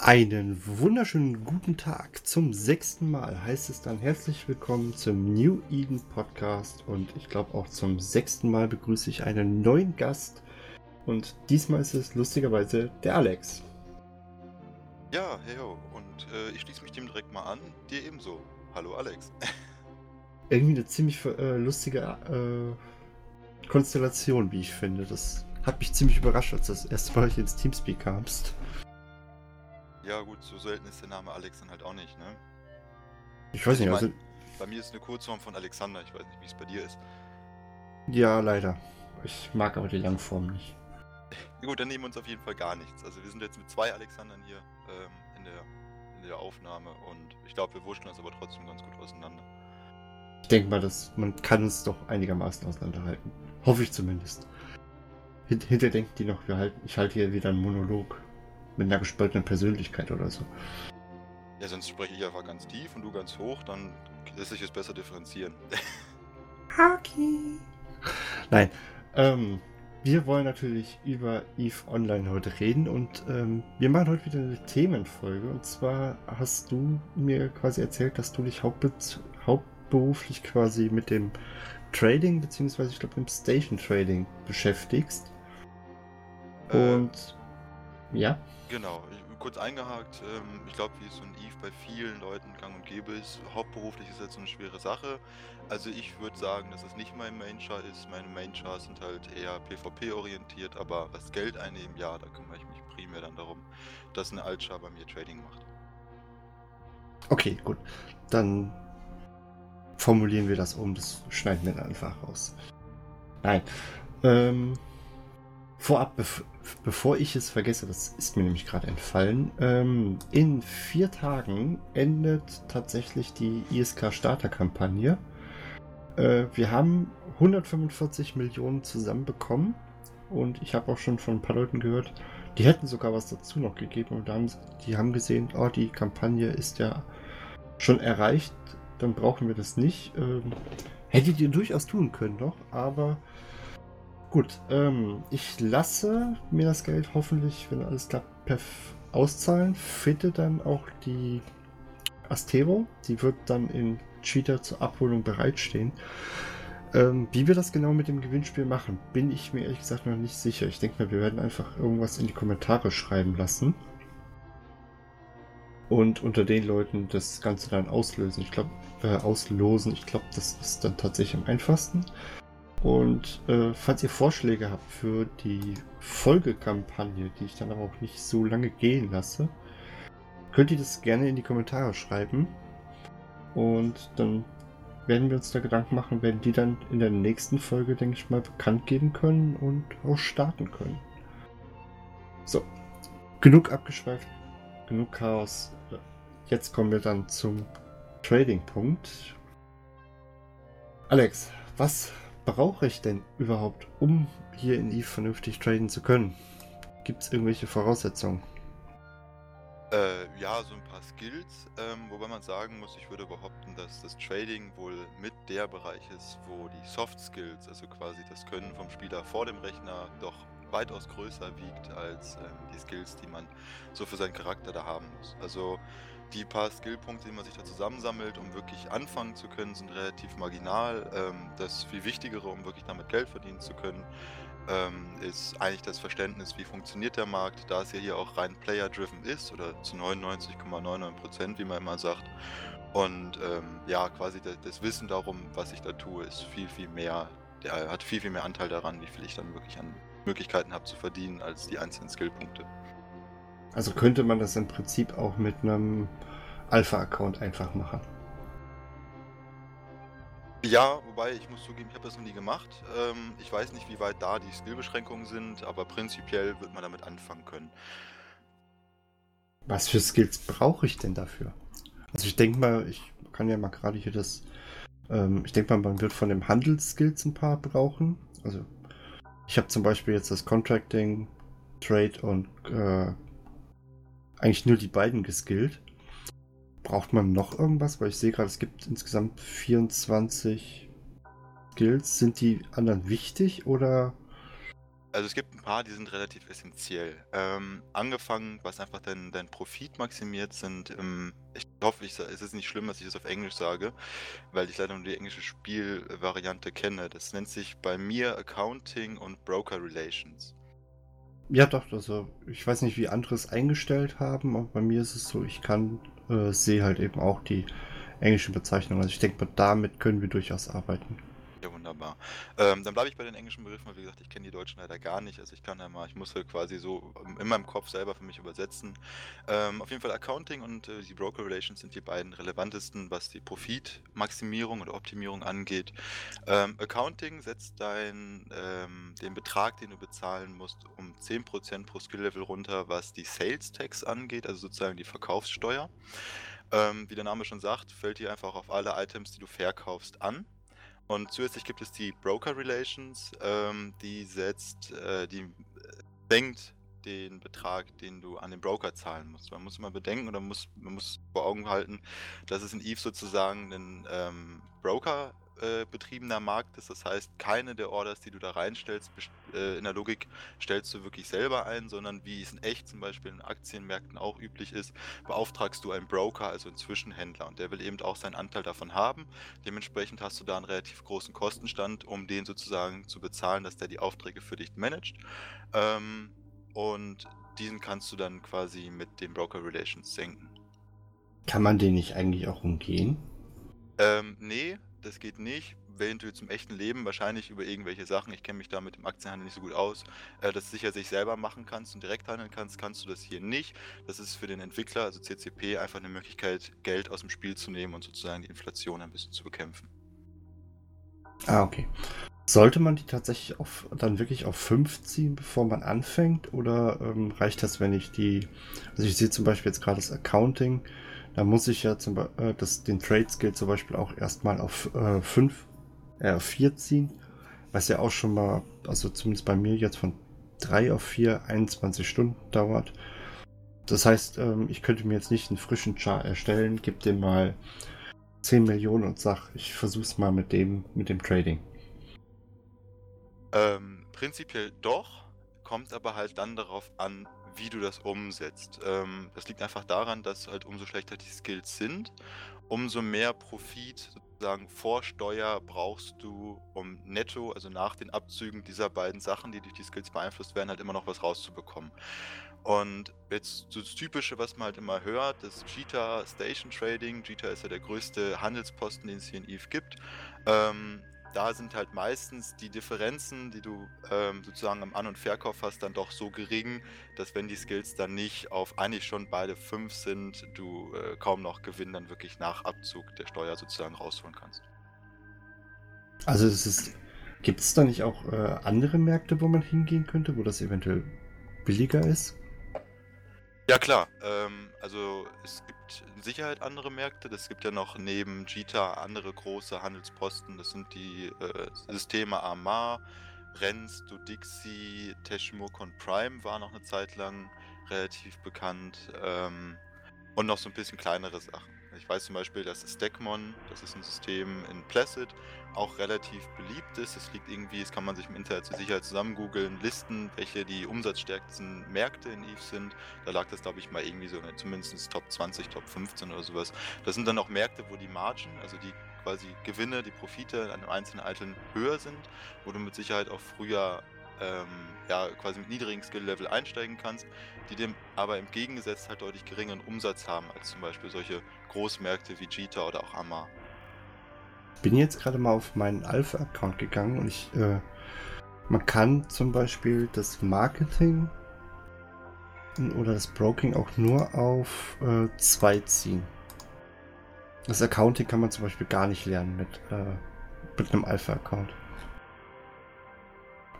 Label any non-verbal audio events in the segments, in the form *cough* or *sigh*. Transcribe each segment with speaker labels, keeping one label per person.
Speaker 1: Einen wunderschönen guten Tag. Zum sechsten Mal heißt es dann herzlich willkommen zum New Eden Podcast und ich glaube auch zum sechsten Mal begrüße ich einen neuen Gast und diesmal ist es lustigerweise der Alex.
Speaker 2: Ja, hey ho. und äh, ich schließe mich dem direkt mal an. Dir ebenso. Hallo Alex. *laughs*
Speaker 1: Irgendwie eine ziemlich äh, lustige äh, Konstellation, wie ich finde. Das hat mich ziemlich überrascht, als das erste Mal ins Teamspeak kamst.
Speaker 2: Ja, gut, so selten ist der Name Alex dann halt auch nicht, ne?
Speaker 1: Ich weiß nicht,
Speaker 2: also.
Speaker 1: also.
Speaker 2: Bei mir ist eine Kurzform von Alexander, ich weiß nicht, wie es bei dir ist.
Speaker 1: Ja, leider. Ich mag aber die Langform nicht.
Speaker 2: Gut, dann nehmen wir uns auf jeden Fall gar nichts. Also wir sind jetzt mit zwei Alexandern hier ähm, in, der, in der Aufnahme und ich glaube, wir wurschteln uns aber trotzdem ganz gut auseinander.
Speaker 1: Ich denke mal, dass man kann uns doch einigermaßen auseinanderhalten. Hoffe ich zumindest. Hint hinter denken die noch, wir halten, ich halte hier wieder einen Monolog mit einer gespaltenen Persönlichkeit oder so.
Speaker 2: Ja, sonst spreche ich einfach ganz tief und du ganz hoch, dann lässt sich es besser differenzieren. *laughs*
Speaker 1: Hockey. Nein, ähm, wir wollen natürlich über EVE Online heute reden und ähm, wir machen heute wieder eine Themenfolge. Und zwar hast du mir quasi erzählt, dass du dich hauptbe hauptberuflich quasi mit dem Trading, beziehungsweise ich glaube dem Station Trading beschäftigst.
Speaker 2: Äh,
Speaker 1: Und ja.
Speaker 2: Genau, ich, kurz eingehakt, ähm, ich glaube, wie es so ein Eve bei vielen Leuten gang und gäbe ist, hauptberuflich ist jetzt so eine schwere Sache. Also ich würde sagen, dass es nicht mein Main-Char ist. Meine Main-Chars sind halt eher PvP-orientiert, aber was Geld einnehmen, ja, da kümmere ich mich primär dann darum, dass eine Alt-Char bei mir Trading macht.
Speaker 1: Okay, gut. Dann formulieren wir das um. Das schneiden wir dann einfach raus. Nein. Ähm, vorab, bev bevor ich es vergesse, das ist mir nämlich gerade entfallen, ähm, in vier Tagen endet tatsächlich die ISK-Starter-Kampagne. Äh, wir haben 145 Millionen zusammenbekommen und ich habe auch schon von ein paar Leuten gehört, die hätten sogar was dazu noch gegeben und haben, die haben gesehen, oh, die Kampagne ist ja schon erreicht, dann brauchen wir das nicht. Ähm, hättet ihr durchaus tun können noch, aber gut, ähm, ich lasse mir das Geld hoffentlich, wenn alles klappt, perf auszahlen. Finde dann auch die Astero, die wird dann in Cheater zur Abholung bereitstehen. Ähm, wie wir das genau mit dem Gewinnspiel machen, bin ich mir ehrlich gesagt noch nicht sicher. Ich denke mal, wir werden einfach irgendwas in die Kommentare schreiben lassen. Und unter den Leuten das Ganze dann auslösen. Ich glaube, äh, auslosen. Ich glaube, das ist dann tatsächlich am einfachsten. Und äh, falls ihr Vorschläge habt für die Folgekampagne, die ich dann aber auch nicht so lange gehen lasse, könnt ihr das gerne in die Kommentare schreiben. Und dann werden wir uns da Gedanken machen, werden die dann in der nächsten Folge, denke ich mal, bekannt geben können und auch starten können. So, genug abgeschweift, genug Chaos. Jetzt kommen wir dann zum Trading-Punkt. Alex, was brauche ich denn überhaupt, um hier in EVE vernünftig traden zu können? Gibt es irgendwelche Voraussetzungen?
Speaker 2: Äh, ja, so ein paar Skills, ähm, wobei man sagen muss, ich würde behaupten, dass das Trading wohl mit der Bereich ist, wo die Soft Skills, also quasi das Können vom Spieler vor dem Rechner, doch weitaus größer wiegt als ähm, die Skills, die man so für seinen Charakter da haben muss. Also die paar Skillpunkte, die man sich da zusammensammelt, um wirklich anfangen zu können, sind relativ marginal. Ähm, das viel Wichtigere, um wirklich damit Geld verdienen zu können, ähm, ist eigentlich das Verständnis, wie funktioniert der Markt, da es ja hier auch rein player-driven ist oder zu 99,99%, wie man immer sagt. Und ähm, ja, quasi das, das, Wissen darum, was ich da tue, ist viel, viel mehr, der hat viel, viel mehr Anteil daran, wie viel ich dann wirklich an Möglichkeiten habe zu verdienen, als die einzelnen Skillpunkte.
Speaker 1: Also könnte man das im Prinzip auch mit einem Alpha-Account einfach machen.
Speaker 2: Ja, wobei ich muss zugeben, ich habe das noch nie gemacht. Ähm, ich weiß nicht, wie weit da die Skillbeschränkungen sind, aber prinzipiell wird man damit anfangen können.
Speaker 1: Was für Skills brauche ich denn dafür? Also ich denke mal, ich kann ja mal gerade hier das. Ähm, ich denke mal, man wird von dem Handelsskills ein paar brauchen. Also ich habe zum Beispiel jetzt das Contracting, Trade und äh, eigentlich nur die beiden geskillt. Braucht man noch irgendwas? Weil ich sehe gerade, es gibt insgesamt 24 Skills. Sind die anderen wichtig oder
Speaker 2: Also es gibt ein paar, die sind relativ essentiell. Ähm, angefangen, was einfach dein, dein Profit maximiert, sind, ähm, ich hoffe, ich, es ist nicht schlimm, dass ich das auf Englisch sage, weil ich leider nur die englische Spielvariante kenne. Das nennt sich bei mir Accounting und Broker Relations.
Speaker 1: Ja, doch, also ich weiß nicht, wie andere es eingestellt haben, aber bei mir ist es so, ich kann, äh, sehe halt eben auch die englischen Bezeichnungen. Also ich denke, damit können wir durchaus arbeiten.
Speaker 2: Wunderbar. Ähm, dann bleibe ich bei den englischen Begriffen, weil wie gesagt, ich kenne die deutschen leider gar nicht. Also ich kann ja mal, ich muss halt quasi so in meinem Kopf selber für mich übersetzen. Ähm, auf jeden Fall Accounting und äh, die Broker Relations sind die beiden relevantesten, was die Profitmaximierung oder Optimierung angeht. Ähm, Accounting setzt dein, ähm, den Betrag, den du bezahlen musst, um 10% pro Skill-Level runter, was die Sales Tax angeht, also sozusagen die Verkaufssteuer. Ähm, wie der Name schon sagt, fällt dir einfach auf alle Items, die du verkaufst, an. Und zusätzlich gibt es die Broker Relations, ähm, die setzt, äh, die äh, senkt den Betrag, den du an den Broker zahlen musst. Man muss immer bedenken oder muss, man muss vor Augen halten, dass es in Eve sozusagen einen ähm, Broker äh, betriebener Markt ist. Das heißt, keine der Orders, die du da reinstellst, äh, in der Logik stellst du wirklich selber ein, sondern wie es in echt zum Beispiel in Aktienmärkten auch üblich ist, beauftragst du einen Broker, also einen Zwischenhändler. Und der will eben auch seinen Anteil davon haben. Dementsprechend hast du da einen relativ großen Kostenstand, um den sozusagen zu bezahlen, dass der die Aufträge für dich managt. Ähm, und diesen kannst du dann quasi mit den Broker Relations senken.
Speaker 1: Kann man den nicht eigentlich auch umgehen?
Speaker 2: Ähm, nee, das geht nicht. Du zum echten Leben wahrscheinlich über irgendwelche Sachen, ich kenne mich da mit dem Aktienhandel nicht so gut aus, äh, das sicher sich selber machen kannst und direkt handeln kannst, kannst du das hier nicht. Das ist für den Entwickler, also CCP, einfach eine Möglichkeit, Geld aus dem Spiel zu nehmen und sozusagen die Inflation ein bisschen zu bekämpfen.
Speaker 1: Ah, okay. Sollte man die tatsächlich auf, dann wirklich auf 5 ziehen, bevor man anfängt? Oder ähm, reicht das, wenn ich die. Also ich sehe zum Beispiel jetzt gerade das Accounting da muss ich ja zum Beispiel äh, das, den Trade Skill zum Beispiel auch erstmal auf 5, äh, auf 4 ziehen. Was ja auch schon mal, also zumindest bei mir jetzt von 3 auf 4, 21 Stunden dauert. Das heißt, ähm, ich könnte mir jetzt nicht einen frischen Char erstellen, gebe dem mal 10 Millionen und sag, ich versuch's mal mit dem, mit dem Trading.
Speaker 2: Ähm, prinzipiell doch, kommt aber halt dann darauf an, wie du das umsetzt. Ähm, das liegt einfach daran, dass halt umso schlechter die Skills sind, umso mehr Profit sozusagen vor Steuer brauchst du, um netto, also nach den Abzügen dieser beiden Sachen, die durch die Skills beeinflusst werden, halt immer noch was rauszubekommen. Und jetzt so das Typische, was man halt immer hört, das Cheetah Station Trading. Cheetah ist ja der größte Handelsposten, den es hier in Eve gibt. Ähm, da sind halt meistens die Differenzen, die du ähm, sozusagen am An- und Verkauf hast, dann doch so gering, dass wenn die Skills dann nicht auf eigentlich schon beide 5 sind, du äh, kaum noch Gewinn dann wirklich nach Abzug der Steuer sozusagen rausholen kannst.
Speaker 1: Also es ist, gibt es da nicht auch äh, andere Märkte, wo man hingehen könnte, wo das eventuell billiger ist?
Speaker 2: Ja klar, ähm, also es gibt in Sicherheit andere Märkte. Es gibt ja noch neben Jita andere große Handelsposten. Das sind die äh, Systeme Amar, Renz, Dudixi, Teschmuk und Prime war noch eine Zeit lang relativ bekannt. Ähm, und noch so ein bisschen kleinere Sachen. Ich weiß zum Beispiel, dass Stackmon, das ist ein System in Placid, auch relativ beliebt ist. Es liegt irgendwie, das kann man sich im Internet zur Sicherheit zusammen googeln, Listen, welche die umsatzstärksten Märkte in Eve sind. Da lag das, glaube ich, mal irgendwie so, zumindest Top 20, Top 15 oder sowas. Das sind dann auch Märkte, wo die Margen, also die quasi Gewinne, die Profite an einem einzelnen Item höher sind, wo du mit Sicherheit auch früher ähm, ja, quasi mit niedrigen Skill-Level einsteigen kannst, die dem aber im Gegensatz halt deutlich geringeren Umsatz haben als zum Beispiel solche Großmärkte wie Jita oder auch Amar.
Speaker 1: Ich bin jetzt gerade mal auf meinen Alpha-Account gegangen und ich, äh, man kann zum Beispiel das Marketing oder das Broking auch nur auf 2 äh, ziehen. Das Accounting kann man zum Beispiel gar nicht lernen mit, äh, mit einem Alpha-Account.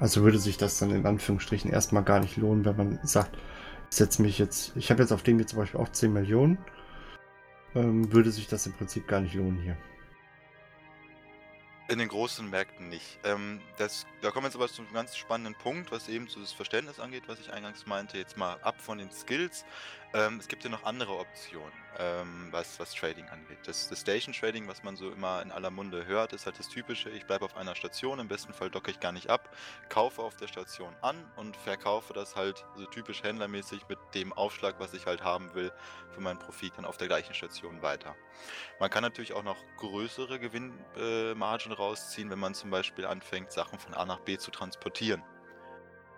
Speaker 1: Also würde sich das dann in Anführungsstrichen erstmal gar nicht lohnen, wenn man sagt, ich setze mich jetzt, ich habe jetzt auf dem hier zum Beispiel auch 10 Millionen, ähm, würde sich das im Prinzip gar nicht lohnen hier.
Speaker 2: In den großen Märkten nicht. Ähm, das, da kommen wir jetzt aber zu einem ganz spannenden Punkt, was eben so das Verständnis angeht, was ich eingangs meinte. Jetzt mal ab von den Skills. Ähm, es gibt ja noch andere Optionen, ähm, was, was Trading angeht. Das, das Station Trading, was man so immer in aller Munde hört, ist halt das typische, ich bleibe auf einer Station, im besten Fall docke ich gar nicht ab, kaufe auf der Station an und verkaufe das halt so typisch händlermäßig mit dem Aufschlag, was ich halt haben will, für meinen Profit dann auf der gleichen Station weiter. Man kann natürlich auch noch größere Gewinnmargen äh, rausziehen, wenn man zum Beispiel anfängt, Sachen von A nach B zu transportieren.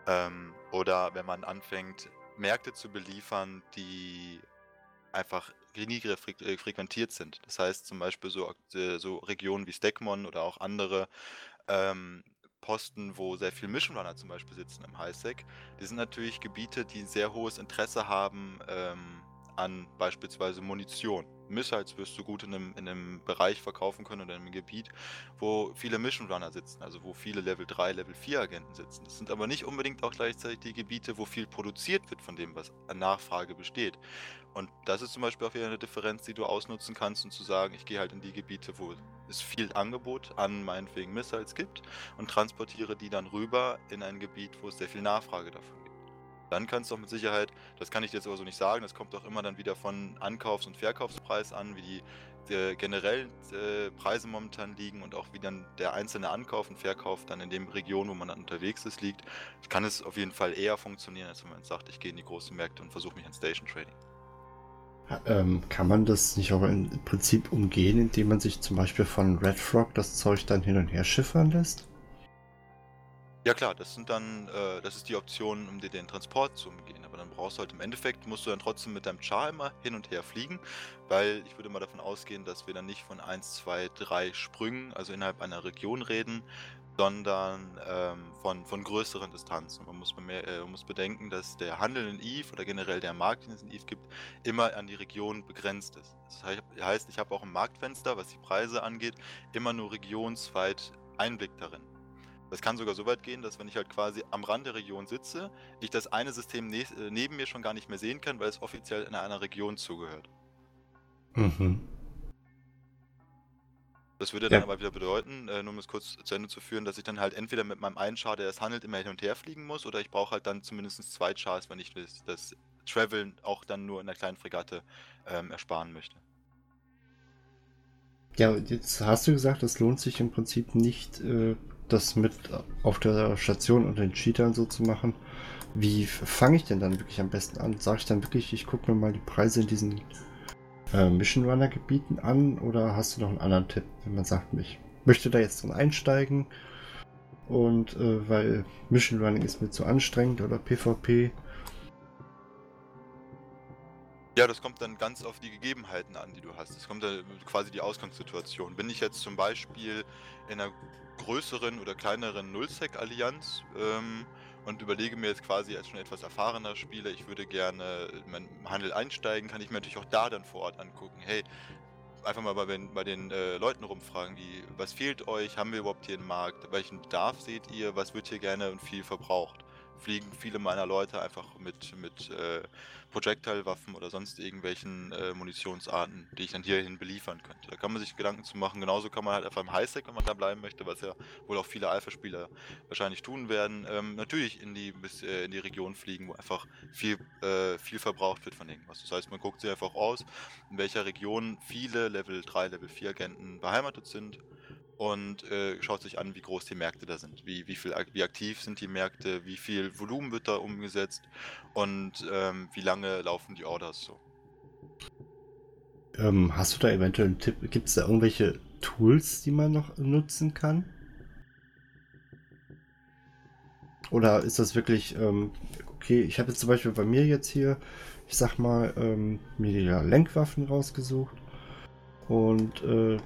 Speaker 2: Ähm, oder wenn man anfängt, Märkte zu beliefern, die einfach niedriger äh, frequentiert sind. Das heißt zum Beispiel so, äh, so Regionen wie Stegmon oder auch andere ähm, Posten, wo sehr viel Mission Runner zum Beispiel sitzen im Highsec. Die sind natürlich Gebiete, die sehr hohes Interesse haben ähm, an beispielsweise Munition. Missiles wirst du gut in einem, in einem Bereich verkaufen können oder in einem Gebiet, wo viele Mission Runner sitzen, also wo viele Level 3, Level 4 Agenten sitzen. Das sind aber nicht unbedingt auch gleichzeitig die Gebiete, wo viel produziert wird von dem, was an Nachfrage besteht. Und das ist zum Beispiel auch wieder eine Differenz, die du ausnutzen kannst, um zu sagen, ich gehe halt in die Gebiete, wo es viel Angebot an meinetwegen Missiles gibt und transportiere die dann rüber in ein Gebiet, wo es sehr viel Nachfrage gibt. Dann kannst du auch mit Sicherheit, das kann ich dir jetzt aber so nicht sagen, das kommt auch immer dann wieder von Ankaufs- und Verkaufspreis an, wie die äh, generellen äh, Preise momentan liegen und auch wie dann der einzelne Ankauf und Verkauf dann in dem Region, wo man dann unterwegs ist, liegt. Kann es auf jeden Fall eher funktionieren, als wenn man sagt, ich gehe in die großen Märkte und versuche mich an Station Trading.
Speaker 1: Ähm, kann man das nicht auch im Prinzip umgehen, indem man sich zum Beispiel von Red Frog das Zeug dann hin und her schiffern lässt?
Speaker 2: Ja klar, das sind dann, äh, das ist die Option, um dir den Transport zu umgehen. Aber dann brauchst du halt im Endeffekt, musst du dann trotzdem mit deinem Char immer hin und her fliegen, weil ich würde mal davon ausgehen, dass wir dann nicht von 1, 2, 3 Sprüngen, also innerhalb einer Region reden, sondern ähm, von, von größeren Distanzen. Man muss, bemer- äh, muss bedenken, dass der Handel in Eve oder generell der Markt, den es in Eve gibt, immer an die Region begrenzt ist. Das heißt, ich habe auch ein Marktfenster, was die Preise angeht, immer nur regionsweit Einblick darin. Das kann sogar so weit gehen, dass wenn ich halt quasi am Rand der Region sitze, ich das eine System ne äh, neben mir schon gar nicht mehr sehen kann, weil es offiziell in einer Region zugehört. Mhm. Das würde dann ja. aber wieder bedeuten, äh, nur um es kurz zu Ende zu führen, dass ich dann halt entweder mit meinem einen Char, der es handelt, immer hin und her fliegen muss, oder ich brauche halt dann zumindest zwei Chars, wenn ich das, das Traveln auch dann nur in der kleinen Fregatte ähm, ersparen möchte.
Speaker 1: Ja, jetzt hast du gesagt, es lohnt sich im Prinzip nicht, äh, das mit auf der Station und den Cheatern so zu machen. Wie fange ich denn dann wirklich am besten an? Sage ich dann wirklich, ich gucke mir mal die Preise in diesen äh, Mission Runner Gebieten an oder hast du noch einen anderen Tipp, wenn man sagt, ich möchte da jetzt drin einsteigen und äh, weil Mission Running ist mir zu anstrengend oder PvP?
Speaker 2: Ja, das kommt dann ganz auf die Gegebenheiten an, die du hast. Es kommt dann quasi die Ausgangssituation. Bin ich jetzt zum Beispiel in einer größeren oder kleineren Nullsec-Allianz ähm, und überlege mir jetzt quasi als schon etwas erfahrener Spieler, ich würde gerne in meinen Handel einsteigen, kann ich mir natürlich auch da dann vor Ort angucken. Hey, einfach mal bei den, bei den äh, Leuten rumfragen, wie, was fehlt euch, haben wir überhaupt hier einen Markt, welchen Bedarf seht ihr, was wird hier gerne und viel verbraucht fliegen viele meiner Leute einfach mit, mit äh, Projectile-Waffen oder sonst irgendwelchen äh, Munitionsarten, die ich dann hierhin beliefern könnte. Da kann man sich Gedanken zu machen. Genauso kann man halt einfach im Highsec, wenn man da bleiben möchte, was ja wohl auch viele Alpha-Spieler wahrscheinlich tun werden, ähm, natürlich in die, bis, äh, in die Region fliegen, wo einfach viel, äh, viel verbraucht wird von irgendwas. Das heißt, man guckt sich einfach aus, in welcher Region viele Level 3, Level 4 Agenten beheimatet sind und äh, schaut sich an, wie groß die Märkte da sind, wie, wie, viel, wie aktiv sind die Märkte, wie viel Volumen wird da umgesetzt und ähm, wie lange laufen die Orders so.
Speaker 1: Ähm, hast du da eventuell einen Tipp? Gibt es da irgendwelche Tools, die man noch nutzen kann? Oder ist das wirklich, ähm, okay, ich habe jetzt zum Beispiel bei mir jetzt hier, ich sag mal, ähm, mir die Lenkwaffen rausgesucht und äh,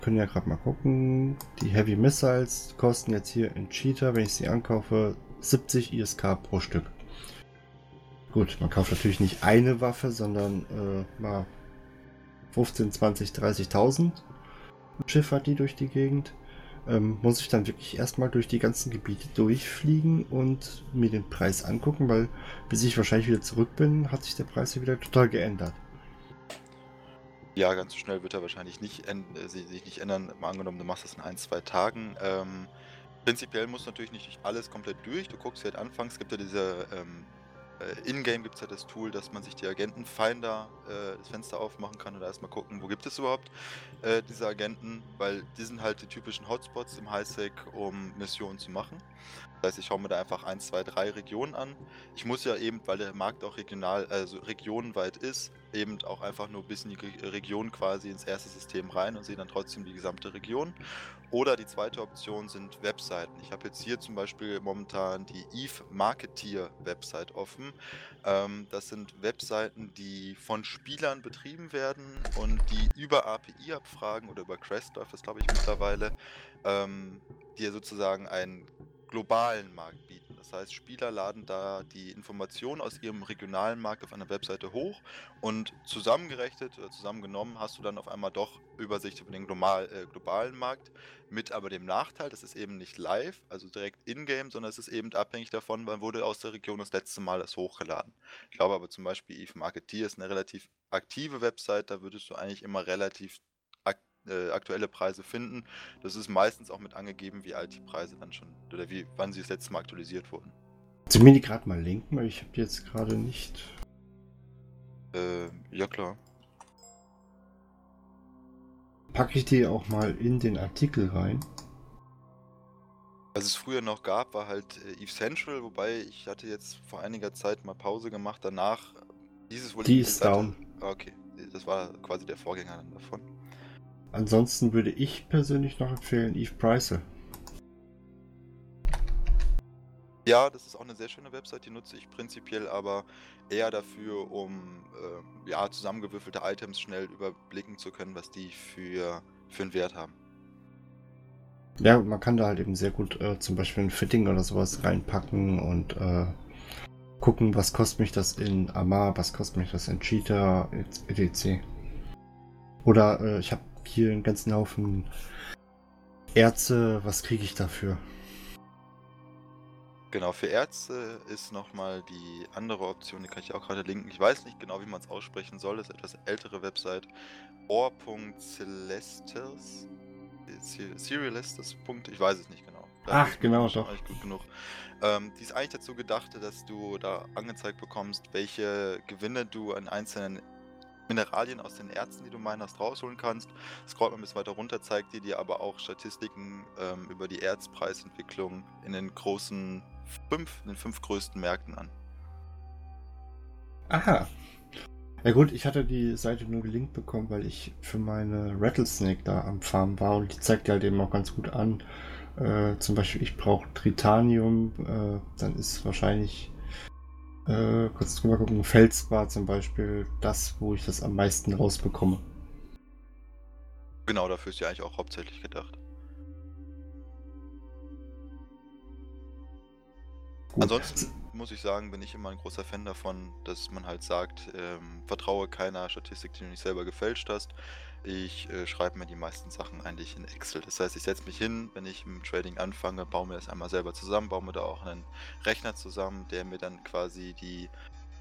Speaker 1: können ja gerade mal gucken. Die Heavy Missiles kosten jetzt hier in Cheetah, wenn ich sie ankaufe, 70 ISK pro Stück. Gut, man kauft natürlich nicht eine Waffe, sondern äh, mal 15, 20, 30.000 schiffert die durch die Gegend. Ähm, muss ich dann wirklich erstmal durch die ganzen Gebiete durchfliegen und mir den Preis angucken, weil bis ich wahrscheinlich wieder zurück bin, hat sich der Preis wieder total geändert.
Speaker 2: Ja, ganz schnell wird er wahrscheinlich nicht äh, sich nicht ändern. Mal angenommen, du machst das in ein, zwei Tagen. Ähm, prinzipiell musst du natürlich nicht alles komplett durch. Du guckst halt anfangs, gibt ja diese ähm, äh, in-game gibt es ja das Tool, dass man sich die Agentenfinder äh, das Fenster aufmachen kann und erstmal gucken, wo gibt es überhaupt äh, diese Agenten, weil die sind halt die typischen Hotspots im Highsec, um Missionen zu machen. Das heißt, ich schaue mir da einfach 1, 2, 3 Regionen an. Ich muss ja eben, weil der Markt auch regional, also regionenweit ist, eben auch einfach nur bis in die Region quasi ins erste System rein und sehe dann trotzdem die gesamte Region. Oder die zweite Option sind Webseiten. Ich habe jetzt hier zum Beispiel momentan die Eve Marketeer Website offen. Ähm, das sind Webseiten, die von Spielern betrieben werden und die über API-Abfragen oder über Crest läuft das glaube ich mittlerweile, ähm, dir sozusagen einen globalen Markt bieten. Das heißt, Spieler laden da die Informationen aus ihrem regionalen Markt auf einer Webseite hoch und zusammengerechnet oder zusammengenommen hast du dann auf einmal doch Übersicht über den global, äh, globalen Markt mit aber dem Nachteil, das ist eben nicht live, also direkt in-game, sondern es ist eben abhängig davon, wann wurde aus der Region das letzte Mal das hochgeladen. Ich glaube aber zum Beispiel Eve Marketeer ist eine relativ aktive Website, da würdest du eigentlich immer relativ äh, aktuelle Preise finden. Das ist meistens auch mit angegeben, wie alt die Preise dann schon oder wie wann sie das letzte Mal aktualisiert wurden.
Speaker 1: Kannst du mir die gerade mal linken, weil ich habe die jetzt gerade nicht.
Speaker 2: Äh, ja klar.
Speaker 1: Packe ich die auch mal in den Artikel rein?
Speaker 2: Was es früher noch gab, war halt äh, Eve Central, wobei ich hatte jetzt vor einiger Zeit mal Pause gemacht. Danach
Speaker 1: dieses wohl. Die ist down.
Speaker 2: Okay, das war quasi der Vorgänger davon.
Speaker 1: Ansonsten würde ich persönlich noch empfehlen Eve Pricer.
Speaker 2: Ja, das ist auch eine sehr schöne Website, die nutze ich prinzipiell aber eher dafür, um äh, ja, zusammengewürfelte Items schnell überblicken zu können, was die für, für einen Wert haben.
Speaker 1: Ja, man kann da halt eben sehr gut äh, zum Beispiel ein Fitting oder sowas reinpacken und äh, gucken, was kostet mich das in Amar, was kostet mich das in Cheetah, etc. Oder äh, ich habe hier einen ganzen Haufen Ärzte. Was kriege ich dafür?
Speaker 2: Genau, für Ärzte ist nochmal die andere Option, die kann ich auch gerade linken. Ich weiß nicht genau, wie man es aussprechen soll. Das ist etwas ältere Website. Or.celestes. Serialestes. Ich weiß es nicht genau.
Speaker 1: Da Ach, genau, doch.
Speaker 2: Gut genug. Ähm, die ist eigentlich dazu gedacht, dass du da angezeigt bekommst, welche Gewinne du an einzelnen Mineralien aus den Erzen, die du meinst, rausholen kannst. Scrollt man bis weiter runter, zeigt dir dir aber auch Statistiken ähm, über die Erzpreisentwicklung in den großen fünf, in den fünf größten Märkten an.
Speaker 1: Aha. Ja gut, ich hatte die Seite nur gelinkt bekommen, weil ich für meine Rattlesnake da am Farm war und die zeigt halt eben auch ganz gut an. Äh, zum Beispiel, ich brauche Tritanium, äh, dann ist wahrscheinlich äh, kurz drüber gucken. Fels war zum Beispiel das, wo ich das am meisten rausbekomme.
Speaker 2: Genau, dafür ist ja eigentlich auch hauptsächlich gedacht. Gut. Ansonsten muss ich sagen, bin ich immer ein großer Fan davon, dass man halt sagt, ähm, vertraue keiner Statistik, die du nicht selber gefälscht hast. Ich äh, schreibe mir die meisten Sachen eigentlich in Excel. Das heißt, ich setze mich hin, wenn ich im Trading anfange, baue mir das einmal selber zusammen, baue mir da auch einen Rechner zusammen, der mir dann quasi die,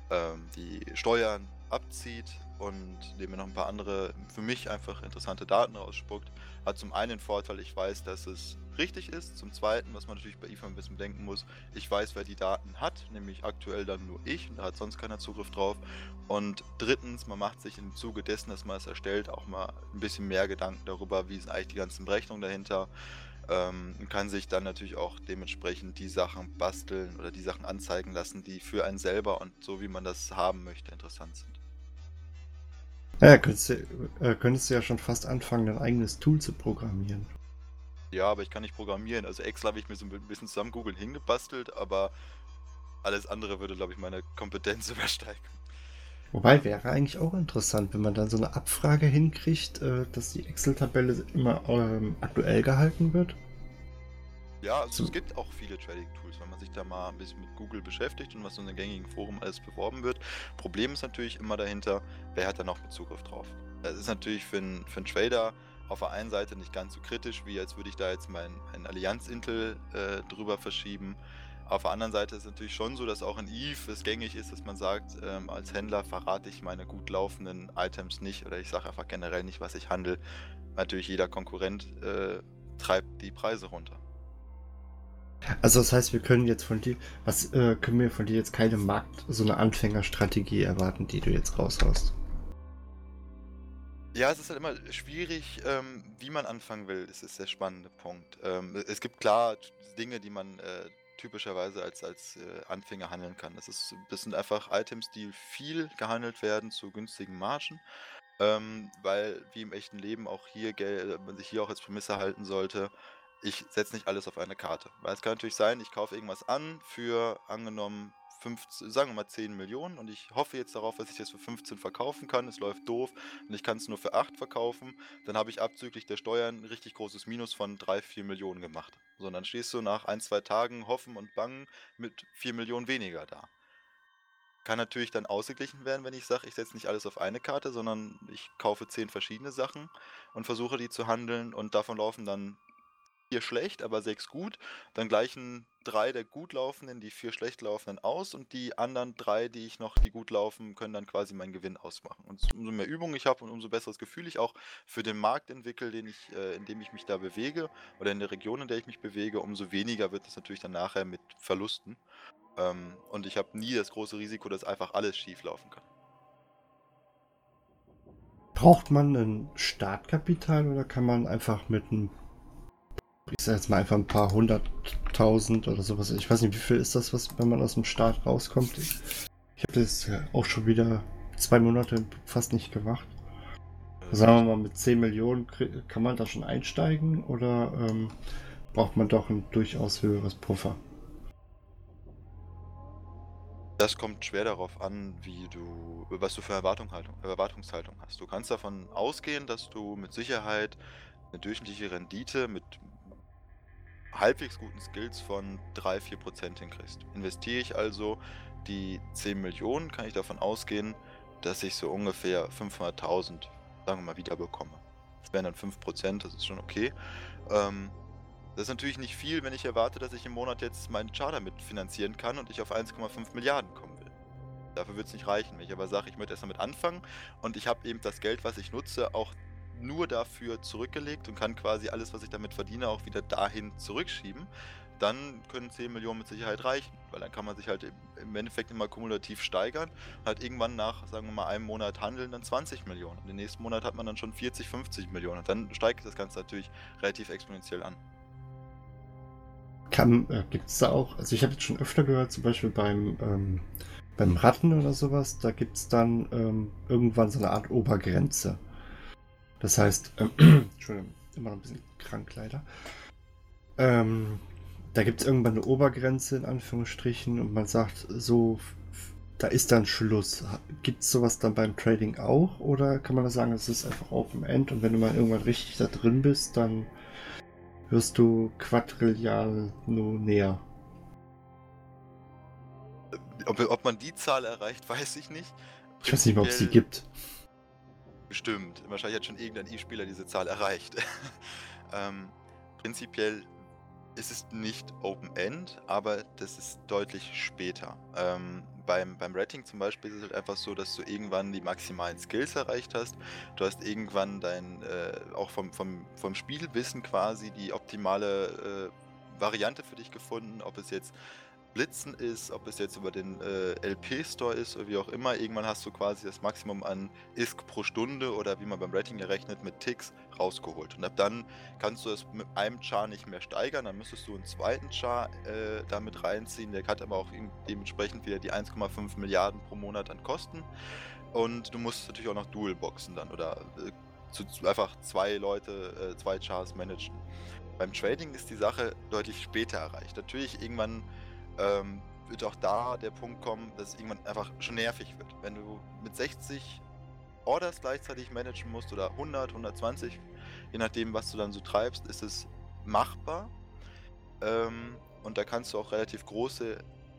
Speaker 2: ähm, die Steuern abzieht und dem mir noch ein paar andere für mich einfach interessante Daten rausspuckt. Hat zum einen den Vorteil, ich weiß, dass es richtig ist. Zum Zweiten, was man natürlich bei IFA ein bisschen bedenken muss, ich weiß, wer die Daten hat, nämlich aktuell dann nur ich und da hat sonst keiner Zugriff drauf. Und drittens, man macht sich im Zuge dessen, dass man es erstellt, auch mal ein bisschen mehr Gedanken darüber, wie sind eigentlich die ganzen Berechnungen dahinter. Ähm, kann sich dann natürlich auch dementsprechend die Sachen basteln oder die Sachen anzeigen lassen, die für einen selber und so wie man das haben möchte, interessant sind.
Speaker 1: Ja, könntest du, äh, könntest du ja schon fast anfangen, dein eigenes Tool zu programmieren.
Speaker 2: Ja, aber ich kann nicht programmieren. Also Excel habe ich mir so ein bisschen zusammen Google hingebastelt, aber alles andere würde, glaube ich, meine Kompetenz *laughs* übersteigen.
Speaker 1: Wobei wäre eigentlich auch interessant, wenn man dann so eine Abfrage hinkriegt, äh, dass die Excel-Tabelle immer ähm, aktuell gehalten wird.
Speaker 2: Ja, also so. es gibt auch viele Trading-Tools, wenn man sich da mal ein bisschen mit Google beschäftigt und was so in den gängigen Forum alles beworben wird. Problem ist natürlich immer dahinter, wer hat da noch Zugriff drauf? Das ist natürlich für einen, für einen Trader auf der einen Seite nicht ganz so kritisch, wie als würde ich da jetzt mein, mein Allianz-Intel äh, drüber verschieben. Auf der anderen Seite ist es natürlich schon so, dass auch in Eve es gängig ist, dass man sagt, ähm, als Händler verrate ich meine gut laufenden Items nicht oder ich sage einfach generell nicht, was ich handle. Natürlich jeder Konkurrent äh, treibt die Preise runter.
Speaker 1: Also das heißt, wir können jetzt von dir, was äh, können wir von dir jetzt keine Markt, so eine Anfängerstrategie erwarten, die du jetzt raushaust?
Speaker 2: Ja, es ist halt immer schwierig, ähm, wie man anfangen will. Es ist der spannende Punkt. Ähm, es gibt klar Dinge, die man äh, typischerweise als, als äh, Anfänger handeln kann. Das, ist, das sind einfach Items, die viel gehandelt werden zu günstigen Margen. Ähm, weil, wie im echten Leben, auch hier Geld, man sich hier auch als Prämisse halten sollte, ich setze nicht alles auf eine Karte. Weil es kann natürlich sein, ich kaufe irgendwas an für angenommen 15, sagen wir mal 10 Millionen und ich hoffe jetzt darauf, dass ich das für 15 verkaufen kann. Es läuft doof und ich kann es nur für 8 verkaufen. Dann habe ich abzüglich der Steuern ein richtig großes Minus von 3, 4 Millionen gemacht. So, und dann stehst du nach ein, zwei Tagen hoffen und bangen mit 4 Millionen weniger da. Kann natürlich dann ausgeglichen werden, wenn ich sage, ich setze nicht alles auf eine Karte, sondern ich kaufe 10 verschiedene Sachen und versuche die zu handeln und davon laufen dann vier schlecht, aber sechs gut. Dann gleichen drei der gut laufenden die vier schlecht laufenden aus und die anderen drei, die ich noch, die gut laufen, können dann quasi meinen Gewinn ausmachen. Und umso mehr Übung ich habe und umso besseres Gefühl ich auch für den Markt entwickle, den ich, äh, in dem ich mich da bewege oder in der Region, in der ich mich bewege, umso weniger wird es natürlich dann nachher mit Verlusten. Ähm, und ich habe nie das große Risiko, dass einfach alles schief laufen kann.
Speaker 1: Braucht man ein Startkapital oder kann man einfach mit einem ich sag jetzt mal einfach ein paar hunderttausend oder sowas. Ich weiß nicht, wie viel ist das, was, wenn man aus dem Start rauskommt. Ich, ich habe das auch schon wieder zwei Monate fast nicht gemacht. Sagen wir mal, mit 10 Millionen kann man da schon einsteigen oder ähm, braucht man doch ein durchaus höheres Puffer?
Speaker 2: Das kommt schwer darauf an, wie du, was du für Erwartungshaltung hast. Du kannst davon ausgehen, dass du mit Sicherheit eine durchschnittliche Rendite mit halbwegs guten Skills von 3-4% hinkriegst. Investiere ich also die 10 Millionen, kann ich davon ausgehen, dass ich so ungefähr 500.000, sagen wir mal, wieder bekomme. Das wären dann 5%, das ist schon okay. Ähm, das ist natürlich nicht viel, wenn ich erwarte, dass ich im Monat jetzt meinen Charter mitfinanzieren kann und ich auf 1,5 Milliarden kommen will. Dafür wird es nicht reichen. Wenn ich aber sage, ich möchte erst damit anfangen und ich habe eben das Geld, was ich nutze, auch nur dafür zurückgelegt und kann quasi alles, was ich damit verdiene, auch wieder dahin zurückschieben, dann können 10 Millionen mit Sicherheit reichen. Weil dann kann man sich halt im Endeffekt immer kumulativ steigern hat irgendwann nach, sagen wir mal, einem Monat Handeln dann 20 Millionen. Und den nächsten Monat hat man dann schon 40, 50 Millionen. Und dann steigt das Ganze natürlich relativ exponentiell an.
Speaker 1: äh, Gibt es da auch, also ich habe jetzt schon öfter gehört, zum Beispiel beim, ähm, beim Ratten oder sowas, da gibt es dann ähm, irgendwann so eine Art Obergrenze. Das heißt, ähm, *clears throat* Entschuldigung, immer noch ein bisschen krank leider. Ähm, da gibt es irgendwann eine Obergrenze in Anführungsstrichen und man sagt so, da ist dann Schluss. Gibt es sowas dann beim Trading auch oder kann man da sagen, es ist einfach Open End und wenn du mal irgendwann richtig da drin bist, dann wirst du nur näher?
Speaker 2: Ob, ob man die Zahl erreicht, *laughs* weiß ich nicht.
Speaker 1: Ich weiß nicht mal, ob es die gibt.
Speaker 2: Bestimmt. Wahrscheinlich hat schon irgendein E-Spieler diese Zahl erreicht. *laughs* ähm, prinzipiell ist es nicht Open End, aber das ist deutlich später. Ähm, beim, beim Rating zum Beispiel ist es halt einfach so, dass du irgendwann die maximalen Skills erreicht hast. Du hast irgendwann dein, äh, auch vom, vom, vom Spielwissen quasi die optimale äh, Variante für dich gefunden, ob es jetzt Blitzen ist, ob es jetzt über den äh, LP-Store ist oder wie auch immer. Irgendwann hast du quasi das Maximum an ISK pro Stunde oder wie man beim Rating errechnet mit Ticks rausgeholt. Und ab dann kannst du es mit einem Char nicht mehr steigern, dann müsstest du einen zweiten Char äh, damit reinziehen. Der hat aber auch dementsprechend wieder die 1,5 Milliarden pro Monat an Kosten. Und du musst natürlich auch noch Dual-Boxen dann oder äh, zu, einfach zwei Leute, äh, zwei Chars managen. Beim Trading ist die Sache deutlich später erreicht. Natürlich irgendwann ähm, wird auch da der Punkt kommen, dass es irgendwann einfach schon nervig wird. Wenn du mit 60 Orders gleichzeitig managen musst oder 100, 120, je nachdem, was du dann so treibst, ist es machbar. Ähm, und da kannst du auch relativ große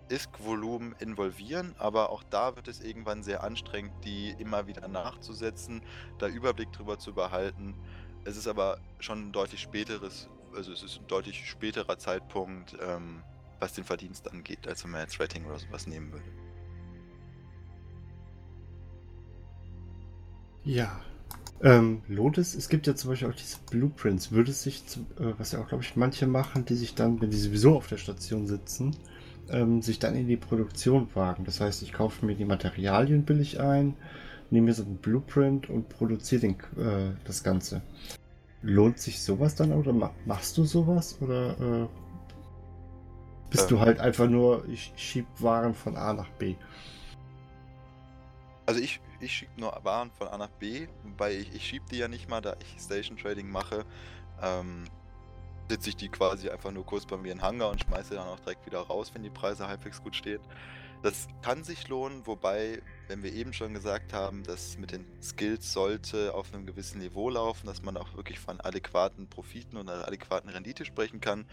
Speaker 2: ISK-Volumen involvieren, aber auch da wird es irgendwann sehr anstrengend, die immer wieder nachzusetzen, da Überblick drüber zu behalten. Es ist aber schon ein deutlich späteres, also es ist ein deutlich späterer Zeitpunkt, ähm, was den Verdienst angeht, als wenn man jetzt Rating oder sowas nehmen würde.
Speaker 1: Ja, Ähm, lohnt es? Es gibt ja zum Beispiel auch diese Blueprints. Würde es sich, äh, was ja auch, glaube ich, manche machen, die sich dann, wenn die sowieso auf der Station sitzen, ähm, sich dann in die Produktion wagen. Das heißt, ich kaufe mir die Materialien billig ein, nehme mir so einen Blueprint und produziere äh, das Ganze. Lohnt sich sowas dann oder machst du sowas oder äh, bist ähm. du halt einfach nur, ich schieb Waren von A nach B?
Speaker 2: Also ich, ich schiebe nur Waren von A nach B, wobei ich, ich schiebe die ja nicht mal, da ich Station Trading mache. Ähm, sitze ich die quasi einfach nur kurz bei mir in Hangar und schmeiße dann auch direkt wieder raus, wenn die Preise halbwegs gut stehen. Das kann sich lohnen, wobei, wenn wir eben schon gesagt haben, dass mit den Skills sollte auf einem gewissen Niveau laufen, dass man auch wirklich von adäquaten Profiten und einer adäquaten Rendite sprechen kann,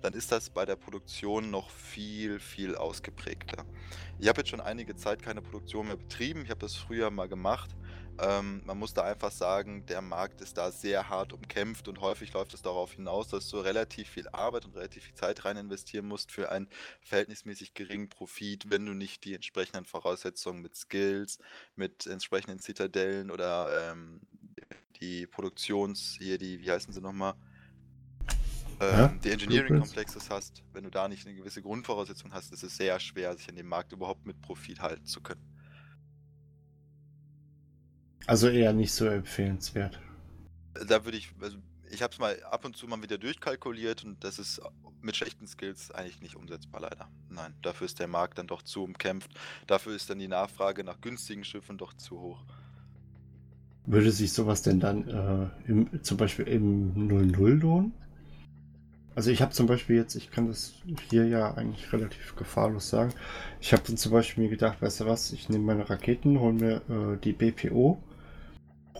Speaker 2: dann ist das bei der Produktion noch viel, viel ausgeprägter. Ich habe jetzt schon einige Zeit keine Produktion mehr betrieben. Ich habe das früher mal gemacht ähm, man muss da einfach sagen, der Markt ist da sehr hart umkämpft und häufig läuft es darauf hinaus, dass du relativ viel Arbeit und relativ viel Zeit rein investieren musst für einen verhältnismäßig geringen Profit, wenn du nicht die entsprechenden Voraussetzungen mit Skills, mit entsprechenden Zitadellen oder ähm, die Produktions, hier die, wie heißen sie nochmal? Ähm, die Engineering Complexes hast, wenn du da nicht eine gewisse Grundvoraussetzung hast, ist es sehr schwer, sich an dem Markt überhaupt mit Profit halten zu können.
Speaker 1: Also eher nicht so empfehlenswert.
Speaker 2: Da würde ich, also ich habe es mal ab und zu mal wieder durchkalkuliert und das ist mit schlechten Skills eigentlich nicht umsetzbar, leider. Nein, dafür ist der Markt dann doch zu umkämpft. Dafür ist dann die Nachfrage nach günstigen Schiffen doch zu hoch.
Speaker 1: Würde sich sowas denn dann äh, im, zum Beispiel im 0-0 lohnen? Also ich habe zum Beispiel jetzt, ich kann das hier ja eigentlich relativ gefahrlos sagen. Ich habe dann zum Beispiel mir gedacht, weißt du was, ich nehme meine Raketen, hole mir äh, die BPO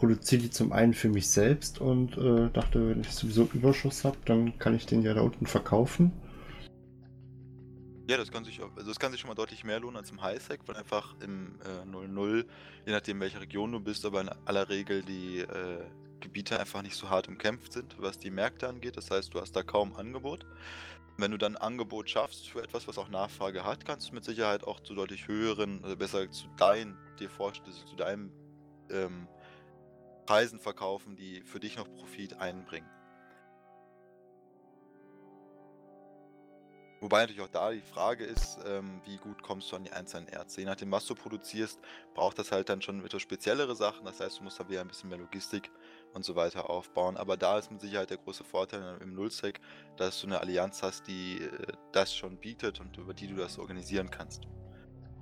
Speaker 1: produziere die zum einen für mich selbst und äh, dachte, wenn ich sowieso Überschuss habe, dann kann ich den ja da unten verkaufen.
Speaker 2: Ja, das kann sich also das kann sich schon mal deutlich mehr lohnen als im Highsec, weil einfach im 0-0, äh, je nachdem welche Region du bist, aber in aller Regel die äh, Gebiete einfach nicht so hart umkämpft sind, was die Märkte angeht. Das heißt, du hast da kaum Angebot. Wenn du dann Angebot schaffst für etwas, was auch Nachfrage hat, kannst du mit Sicherheit auch zu deutlich höheren, also besser zu dein, dir vorstellen, zu deinem ähm, Preisen verkaufen, die für dich noch Profit einbringen. Wobei natürlich auch da die Frage ist, ähm, wie gut kommst du an die einzelnen Erze. Je nachdem, was du produzierst, braucht das halt dann schon etwas speziellere Sachen. Das heißt, du musst da wieder ein bisschen mehr Logistik und so weiter aufbauen. Aber da ist mit Sicherheit der große Vorteil im Nullsec, dass du eine Allianz hast, die äh, das schon bietet und über die du das organisieren kannst.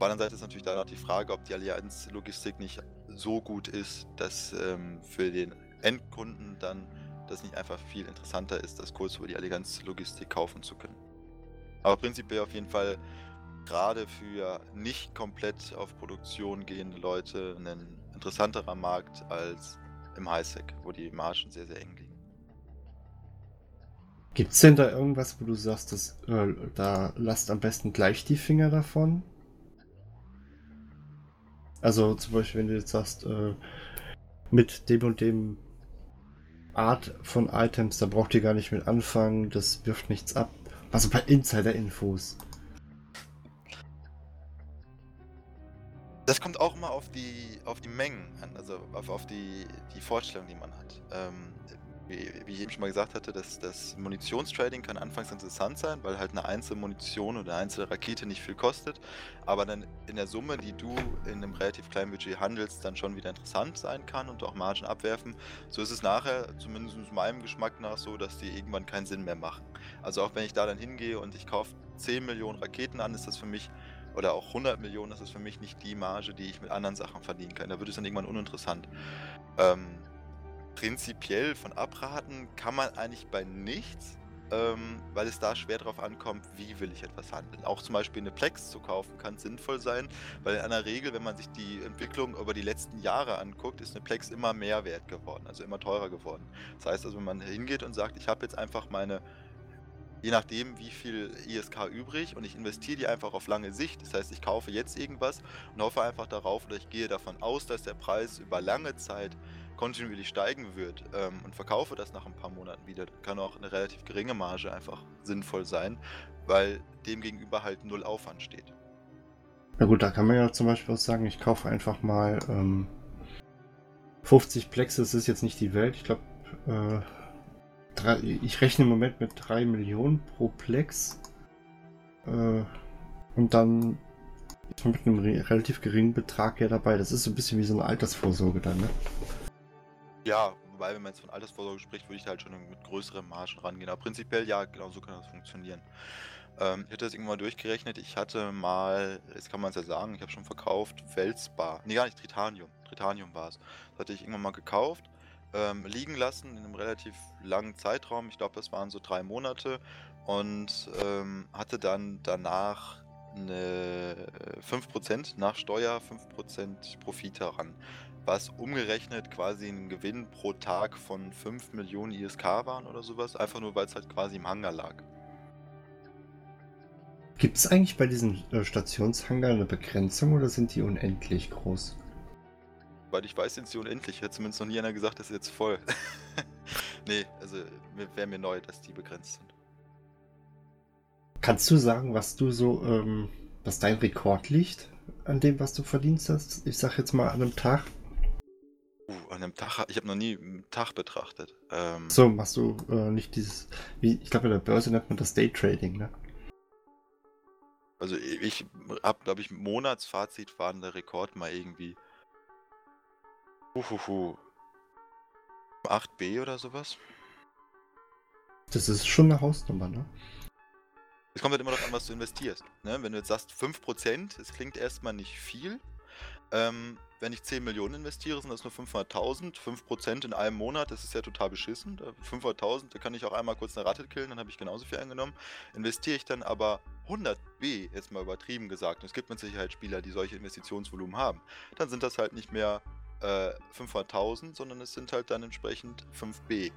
Speaker 2: Der anderen Seite ist natürlich da noch die Frage, ob die Allianz-Logistik nicht so gut ist, dass ähm, für den Endkunden dann das nicht einfach viel interessanter ist, das kurz über die Allianz-Logistik kaufen zu können. Aber prinzipiell auf jeden Fall gerade für nicht komplett auf Produktion gehende Leute ein interessanterer Markt als im Highsec, wo die Margen sehr, sehr eng liegen.
Speaker 1: Gibt es denn da irgendwas, wo du sagst, dass, äh, da lasst am besten gleich die Finger davon? Also zum Beispiel, wenn du jetzt sagst, äh, mit dem und dem Art von Items, da braucht ihr gar nicht mit anfangen, das wirft nichts ab. Also bei Insider-Infos.
Speaker 2: Das kommt auch immer auf die, auf die Mengen an, also auf, auf die, die Vorstellung, die man hat. Ähm, wie, ich eben schon mal gesagt hatte, dass das Munitionstrading kann anfangs interessant sein, weil halt eine einzelne Munition oder eine einzelne Rakete nicht viel kostet, aber dann in der Summe, die du in einem relativ kleinen Budget handelst, dann schon wieder interessant sein kann und auch Margen abwerfen. So ist es nachher, zumindest meinem Geschmack nach, so, dass die irgendwann keinen Sinn mehr machen. Also auch wenn ich da dann hingehe und ich kaufe 10 Millionen Raketen an, ist das für mich oder auch 100 Millionen, das ist für mich nicht die Marge, die ich mit anderen Sachen verdienen kann. Da wird es dann irgendwann uninteressant. Ähm, prinzipiell von abraten kann man eigentlich bei nichts, ähm, weil es da schwer darauf ankommt, wie will ich etwas handeln. Auch zum Beispiel eine Plex zu kaufen kann sinnvoll sein, weil in einer Regel, wenn man sich die Entwicklung über die letzten Jahre anguckt, ist eine Plex immer mehr wert geworden, also immer teurer geworden. Das heißt also, wenn man hingeht und sagt, ich habe jetzt einfach meine je nachdem, wie viel ISK übrig und ich investiere die einfach auf lange Sicht. Das heißt, ich kaufe jetzt irgendwas und hoffe einfach darauf oder ich gehe davon aus, dass der Preis über lange Zeit kontinuierlich steigen wird ähm, und verkaufe das nach ein paar Monaten wieder, kann auch eine relativ geringe Marge einfach sinnvoll sein, weil dem gegenüber halt null Aufwand steht.
Speaker 1: Na gut, da kann man ja zum Beispiel auch sagen, ich kaufe einfach mal ähm, 50 Plex, das ist jetzt nicht die Welt. Ich glaube, äh, ich rechne im Moment mit 3 Millionen pro Plex. Äh, und dann ist man mit einem re relativ geringen Betrag ja dabei. Das ist so ein bisschen wie so eine Altersvorsorge dann, ne?
Speaker 2: Ja, wobei, wenn man jetzt von Altersvorsorge spricht, würde ich halt schon mit größeren Margen rangehen. Aber prinzipiell ja, genau so kann das funktionieren. Ähm, ich hatte das irgendwann mal durchgerechnet. Ich hatte mal, jetzt kann man es ja sagen, ich habe schon verkauft, Felsbar. Nee, gar nicht, Tritanium. Tritanium war es. Das hatte ich irgendwann mal gekauft, ähm, liegen lassen in einem relativ langen Zeitraum. Ich glaube, das waren so drei Monate. Und ähm, hatte dann danach eine 5% nach Steuer, 5% Profit heran. Was umgerechnet quasi ein Gewinn pro Tag von 5 Millionen ISK waren oder sowas. Einfach nur, weil es halt quasi im Hangar lag.
Speaker 1: Gibt es eigentlich bei diesen äh, Stationshangar eine Begrenzung oder sind die unendlich groß?
Speaker 2: Weil ich weiß, sind sie unendlich. Hat zumindest noch nie einer gesagt, das ist jetzt voll. *laughs* nee, also wäre mir neu, dass die begrenzt sind.
Speaker 1: Kannst du sagen, was du so, ähm, was dein Rekord liegt an dem, was du verdienst hast? Ich sag jetzt mal an einem Tag.
Speaker 2: Uh, an einem Tag, ich habe noch nie einen Tag betrachtet.
Speaker 1: Ähm, so, machst du äh, nicht dieses, wie, ich glaube, in der Börse nennt man das Daytrading, ne?
Speaker 2: Also ich habe, glaube ich, Monatsfazit waren der Rekord mal irgendwie Uhuhu. 8b oder sowas.
Speaker 1: Das ist schon eine Hausnummer, ne?
Speaker 2: Es kommt halt immer darauf an, was du investierst. Ne? Wenn du jetzt sagst 5%, es klingt erstmal nicht viel, ähm, wenn ich 10 Millionen investiere, sind das nur 500.000. 5% in einem Monat, das ist ja total beschissen. 500.000, da kann ich auch einmal kurz eine Ratte killen, dann habe ich genauso viel eingenommen. Investiere ich dann aber 100b, jetzt mal übertrieben gesagt, und es gibt mit Sicherheit Spieler, die solche Investitionsvolumen haben, dann sind das halt nicht mehr äh, 500.000, sondern es sind halt dann entsprechend 5b.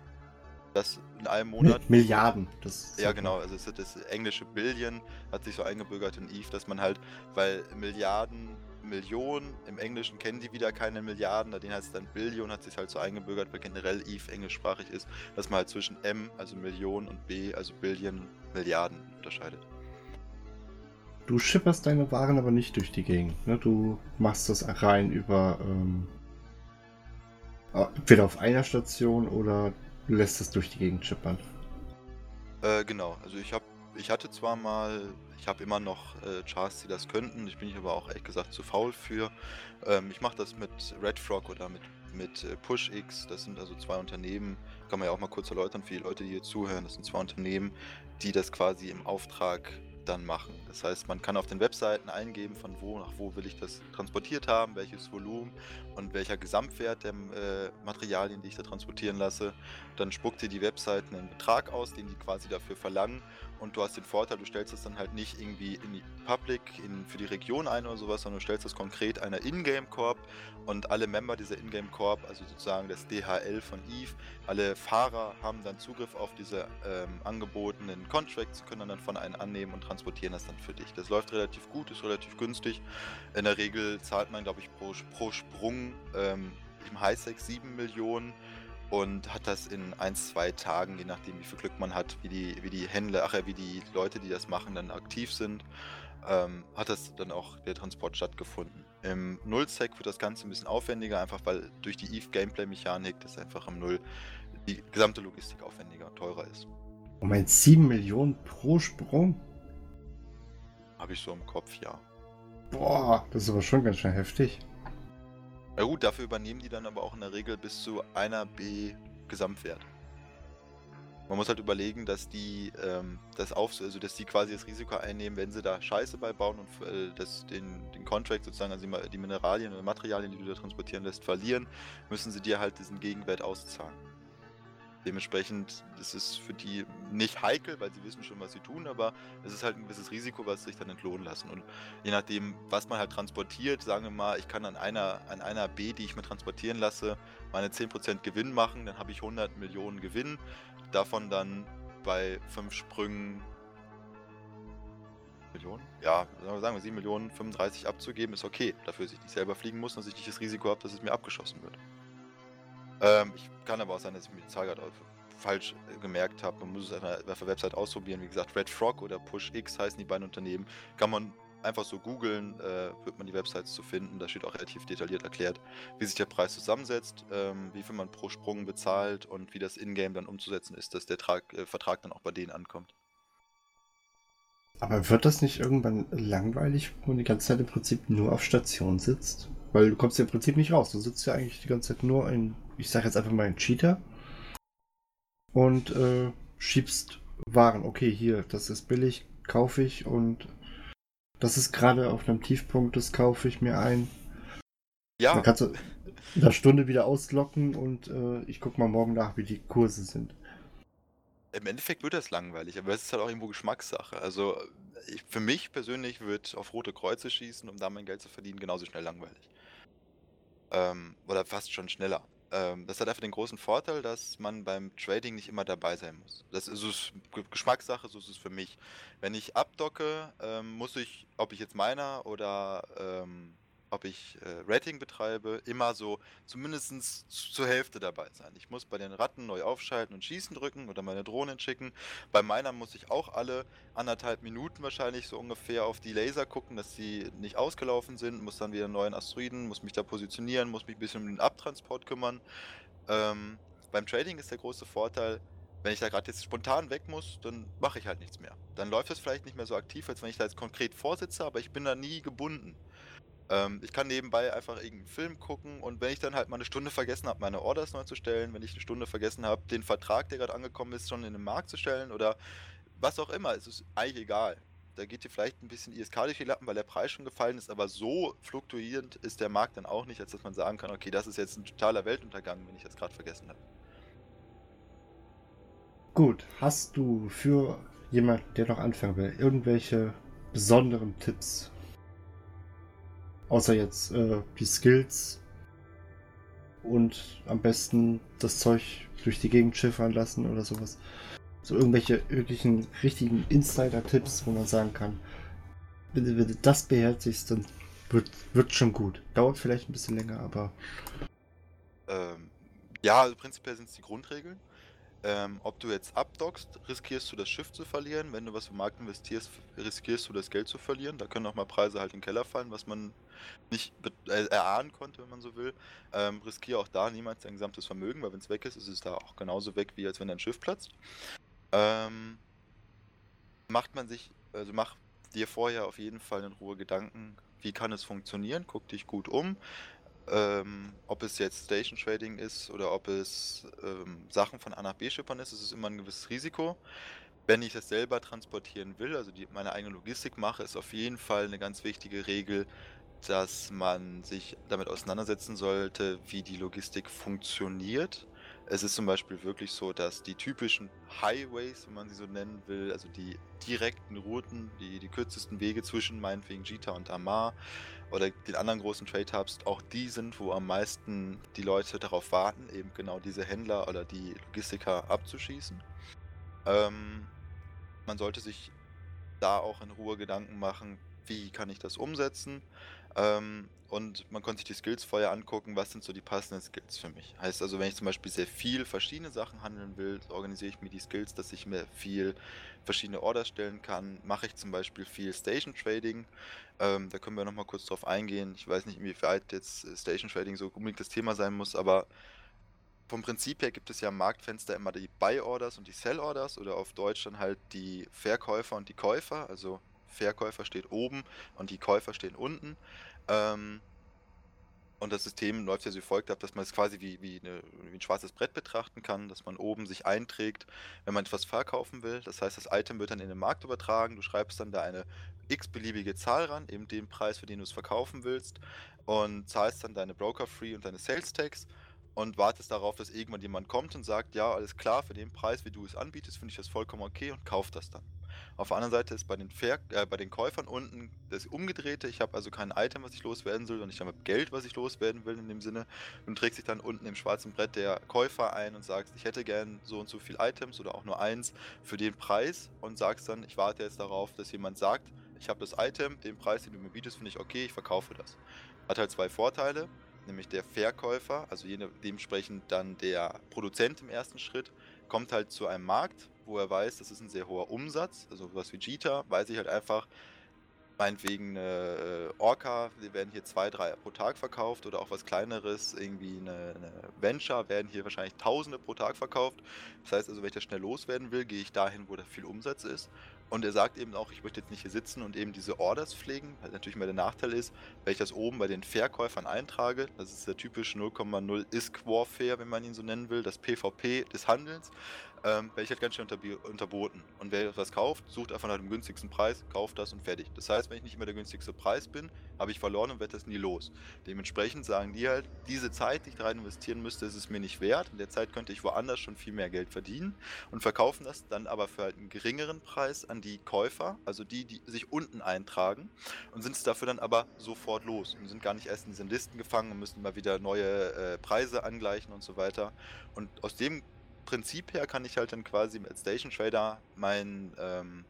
Speaker 2: Das in einem Monat.
Speaker 1: Milliarden.
Speaker 2: Das ja, genau. Also das englische Billion hat sich so eingebürgert in Eve, dass man halt, weil Milliarden, Millionen, im Englischen kennen die wieder keine Milliarden, da den heißt es dann Billion, hat sich halt so eingebürgert, weil generell Eve englischsprachig ist, dass man halt zwischen M, also Millionen, und B, also Billion, Milliarden unterscheidet.
Speaker 1: Du schipperst deine Waren aber nicht durch die Gegend. Ne? Du machst das rein über ähm, entweder auf einer Station oder lässt es durch die Gegend schippern.
Speaker 2: Äh, genau, also ich habe, ich hatte zwar mal, ich habe immer noch äh, Chars, die das könnten, ich bin ich aber auch ehrlich gesagt zu faul für. Ähm, ich mache das mit Red Frog oder mit, mit äh, PushX, das sind also zwei Unternehmen, kann man ja auch mal kurz erläutern für die Leute, die hier zuhören, das sind zwei Unternehmen, die das quasi im Auftrag dann machen. Das heißt, man kann auf den Webseiten eingeben, von wo nach wo will ich das transportiert haben, welches Volumen und welcher Gesamtwert der äh, Materialien, die ich da transportieren lasse. Dann spuckt dir die Webseiten einen Betrag aus, den die quasi dafür verlangen und du hast den Vorteil, du stellst es dann halt nicht irgendwie in die Public, in, für die Region ein oder sowas, sondern du stellst das konkret einer Ingame Corp und alle Member dieser Ingame Corp, also sozusagen das DHL von Eve, alle Fahrer haben dann Zugriff auf diese ähm, angebotenen Contracts, können dann von einem annehmen und transportieren das dann für dich. Das läuft relativ gut, ist relativ günstig. In der Regel zahlt man, glaube ich, pro, pro Sprung ähm, im Highsec 7 Millionen und hat das in ein, zwei Tagen, je nachdem wie viel Glück man hat, wie die, wie die Händler, ach ja, wie die Leute, die das machen, dann aktiv sind, ähm, hat das dann auch der Transport stattgefunden. Im Null-Sec wird das Ganze ein bisschen aufwendiger, einfach weil durch die Eve-Gameplay-Mechanik das einfach im Null die gesamte Logistik aufwendiger und teurer ist.
Speaker 1: Um ein 7 Millionen pro Sprung?
Speaker 2: Habe ich so im Kopf, ja.
Speaker 1: Boah, das ist aber schon ganz schön heftig.
Speaker 2: Na gut, dafür übernehmen die dann aber auch in der Regel bis zu einer B Gesamtwert. Man muss halt überlegen, dass die ähm, das auf, also dass die quasi das Risiko einnehmen, wenn sie da Scheiße beibauen und äh, das, den, den Contract sozusagen, also die Mineralien oder Materialien, die du da transportieren lässt, verlieren, müssen sie dir halt diesen Gegenwert auszahlen. Dementsprechend ist es für die nicht heikel, weil sie wissen schon, was sie tun, aber es ist halt ein gewisses Risiko, was sich dann entlohnen lassen. Und je nachdem, was man halt transportiert, sagen wir mal, ich kann an einer, an einer B, die ich mir transportieren lasse, meine 10% Gewinn machen, dann habe ich 100 Millionen Gewinn. Davon dann bei 5 Sprüngen Millionen? Ja, sagen wir 7 Millionen, 35 abzugeben, ist okay. Dafür, dass ich nicht selber fliegen muss und dass ich nicht das Risiko habe, dass es mir abgeschossen wird. Ähm, ich kann aber auch sein, dass ich mir die Zahl gerade falsch äh, gemerkt habe. Man muss es auf der Website ausprobieren. Wie gesagt, Red Frog oder Push X heißen die beiden Unternehmen. Kann man einfach so googeln, äh, wird man die Websites zu finden. Da steht auch relativ detailliert erklärt, wie sich der Preis zusammensetzt, ähm, wie viel man pro Sprung bezahlt und wie das Ingame dann umzusetzen ist, dass der Trag, äh, Vertrag dann auch bei denen ankommt.
Speaker 1: Aber wird das nicht irgendwann langweilig, wo man die ganze Zeit im Prinzip nur auf Station sitzt? Weil du kommst ja im Prinzip nicht raus. Du sitzt ja eigentlich die ganze Zeit nur in, ich sag jetzt einfach mal ein Cheater und äh, schiebst Waren. Okay, hier, das ist billig, kaufe ich und das ist gerade auf einem Tiefpunkt, das kaufe ich mir ein. Ja. Dann kannst du in einer Stunde wieder auslocken und äh, ich gucke mal morgen nach, wie die Kurse sind.
Speaker 2: Im Endeffekt wird das langweilig, aber es ist halt auch irgendwo Geschmackssache. Also ich, für mich persönlich wird auf rote Kreuze schießen, um da mein Geld zu verdienen, genauso schnell langweilig. Ähm, oder fast schon schneller. Ähm, das hat einfach den großen Vorteil, dass man beim Trading nicht immer dabei sein muss. Das ist, ist Geschmackssache, so ist es für mich. Wenn ich abdocke, ähm, muss ich, ob ich jetzt meiner oder ähm, ob ich äh, Rating betreibe, immer so zumindest zur Hälfte dabei sein. Ich muss bei den Ratten neu aufschalten und schießen drücken oder meine Drohnen schicken. Bei meiner muss ich auch alle anderthalb Minuten wahrscheinlich so ungefähr auf die Laser gucken, dass sie nicht ausgelaufen sind, muss dann wieder einen neuen Asteroiden, muss mich da positionieren, muss mich ein bisschen um den Abtransport kümmern. Ähm, beim Trading ist der große Vorteil, wenn ich da gerade jetzt spontan weg muss, dann mache ich halt nichts mehr. Dann läuft es vielleicht nicht mehr so aktiv, als wenn ich da jetzt konkret vorsitze, aber ich bin da nie gebunden. Ähm, ich kann nebenbei einfach irgendeinen Film gucken und wenn ich dann halt mal eine Stunde vergessen habe, meine Orders neu zu stellen, wenn ich eine Stunde vergessen habe, den Vertrag, der gerade angekommen ist, schon in den Markt zu stellen oder was auch immer, es ist eigentlich egal. Da geht dir vielleicht ein bisschen ISK durch die Lappen, weil der Preis schon gefallen ist, aber so fluktuierend ist der Markt dann auch nicht, als dass man sagen kann, okay, das ist jetzt ein totaler Weltuntergang, wenn ich das gerade vergessen habe.
Speaker 1: Gut, hast du für jemanden, der noch anfangen will, irgendwelche besonderen Tipps Außer jetzt äh, die Skills und am besten das Zeug durch die Gegend schiffern lassen oder sowas. So irgendwelche wirklichen richtigen Insider-Tipps, wo man sagen kann, wenn wenn du das beherzigst, dann wird, wird schon gut. Dauert vielleicht ein bisschen länger, aber.
Speaker 2: Ähm, ja, also prinzipiell sind es die Grundregeln. Ähm, ob du jetzt abdockst, riskierst du das Schiff zu verlieren. Wenn du was im Markt investierst, riskierst du das Geld zu verlieren. Da können auch mal Preise halt in den Keller fallen, was man nicht äh, erahnen konnte, wenn man so will. Ähm, riskiere auch da niemals dein gesamtes Vermögen, weil wenn es weg ist, ist es da auch genauso weg, wie als wenn dein Schiff platzt. Ähm, macht man sich, also mach dir vorher auf jeden Fall in Ruhe Gedanken, wie kann es funktionieren, guck dich gut um. Ähm, ob es jetzt Station Trading ist oder ob es ähm, Sachen von A nach B schippern ist, ist es immer ein gewisses Risiko. Wenn ich das selber transportieren will, also die, meine eigene Logistik mache, ist auf jeden Fall eine ganz wichtige Regel, dass man sich damit auseinandersetzen sollte, wie die Logistik funktioniert. Es ist zum Beispiel wirklich so, dass die typischen Highways, wenn man sie so nennen will, also die direkten Routen, die, die kürzesten Wege zwischen meinetwegen Jita und Amar oder den anderen großen Trade Hubs, auch die sind, wo am meisten die Leute darauf warten, eben genau diese Händler oder die Logistiker abzuschießen. Ähm, man sollte sich da auch in Ruhe Gedanken machen, wie kann ich das umsetzen. Ähm, und man konnte sich die Skills vorher angucken, was sind so die passenden Skills für mich. Heißt also, wenn ich zum Beispiel sehr viel verschiedene Sachen handeln will, organisiere ich mir die Skills, dass ich mir viel verschiedene Orders stellen kann. Mache ich zum Beispiel viel Station Trading. Ähm, da können wir nochmal kurz drauf eingehen. Ich weiß nicht, inwieweit jetzt Station Trading so unbedingt das Thema sein muss, aber vom Prinzip her gibt es ja im Marktfenster immer die Buy Orders und die Sell Orders oder auf Deutsch dann halt die Verkäufer und die Käufer. Also Verkäufer steht oben und die Käufer stehen unten. Ähm, und das System läuft ja so folgt ab, dass man es quasi wie, wie, eine, wie, ein schwarzes Brett betrachten kann, dass man oben sich einträgt, wenn man etwas verkaufen will. Das heißt, das Item wird dann in den Markt übertragen. Du schreibst dann da eine x-beliebige Zahl ran, eben den Preis, für den du es verkaufen willst, und zahlst dann deine Broker-Free und deine Sales-Tags und wartest darauf, dass irgendwann jemand kommt und sagt, ja, alles klar, für den Preis, wie du es anbietest, finde ich das vollkommen okay und kauft das dann. Auf der anderen Seite ist bei den, Ver äh, bei den Käufern unten das Umgedrehte. Ich habe also kein Item, was ich loswerden soll, sondern ich habe Geld, was ich loswerden will in dem Sinne. Und trägt sich dann unten im schwarzen Brett der Käufer ein und sagst, ich hätte gern so und so viel Items oder auch nur eins für den Preis und sagst dann, ich warte jetzt darauf, dass jemand sagt, ich habe das Item, den Preis, den du mir bietest, finde ich okay, ich verkaufe das. Hat halt zwei Vorteile, nämlich der Verkäufer, also dementsprechend dann der Produzent im ersten Schritt, kommt halt zu einem Markt, wo er weiß, das ist ein sehr hoher Umsatz, also was wie Jita, weiß ich halt einfach, meinetwegen eine äh, Orca, die werden hier zwei, drei pro Tag verkauft oder auch was kleineres, irgendwie eine, eine, Venture, werden hier wahrscheinlich Tausende pro Tag verkauft. Das heißt also, wenn ich das schnell loswerden will, gehe ich dahin, wo da viel Umsatz ist. Und er sagt eben auch, ich möchte jetzt nicht hier sitzen und eben diese Orders pflegen, weil natürlich mal der Nachteil ist, wenn ich das oben bei den Verkäufern eintrage, das ist der typische 0,0 ISK Warfare, wenn man ihn so nennen will, das PvP des Handelns, ähm, werde ich halt ganz schön unterboten. Und wer etwas kauft, sucht einfach nach dem günstigsten Preis, kauft das und fertig. Das heißt, wenn ich nicht immer der günstigste Preis bin, habe ich verloren und werde das nie los. Dementsprechend sagen die halt, diese Zeit, die ich da rein investieren müsste, ist es mir nicht wert. In der Zeit könnte ich woanders schon viel mehr Geld verdienen und verkaufen das dann aber für halt einen geringeren Preis an die Käufer, also die, die sich unten eintragen und sind es dafür dann aber sofort los und sind gar nicht erst in diesen Listen gefangen und müssen mal wieder neue äh, Preise angleichen und so weiter. Und aus dem Prinzip her kann ich halt dann quasi als Station Trader meinen ähm,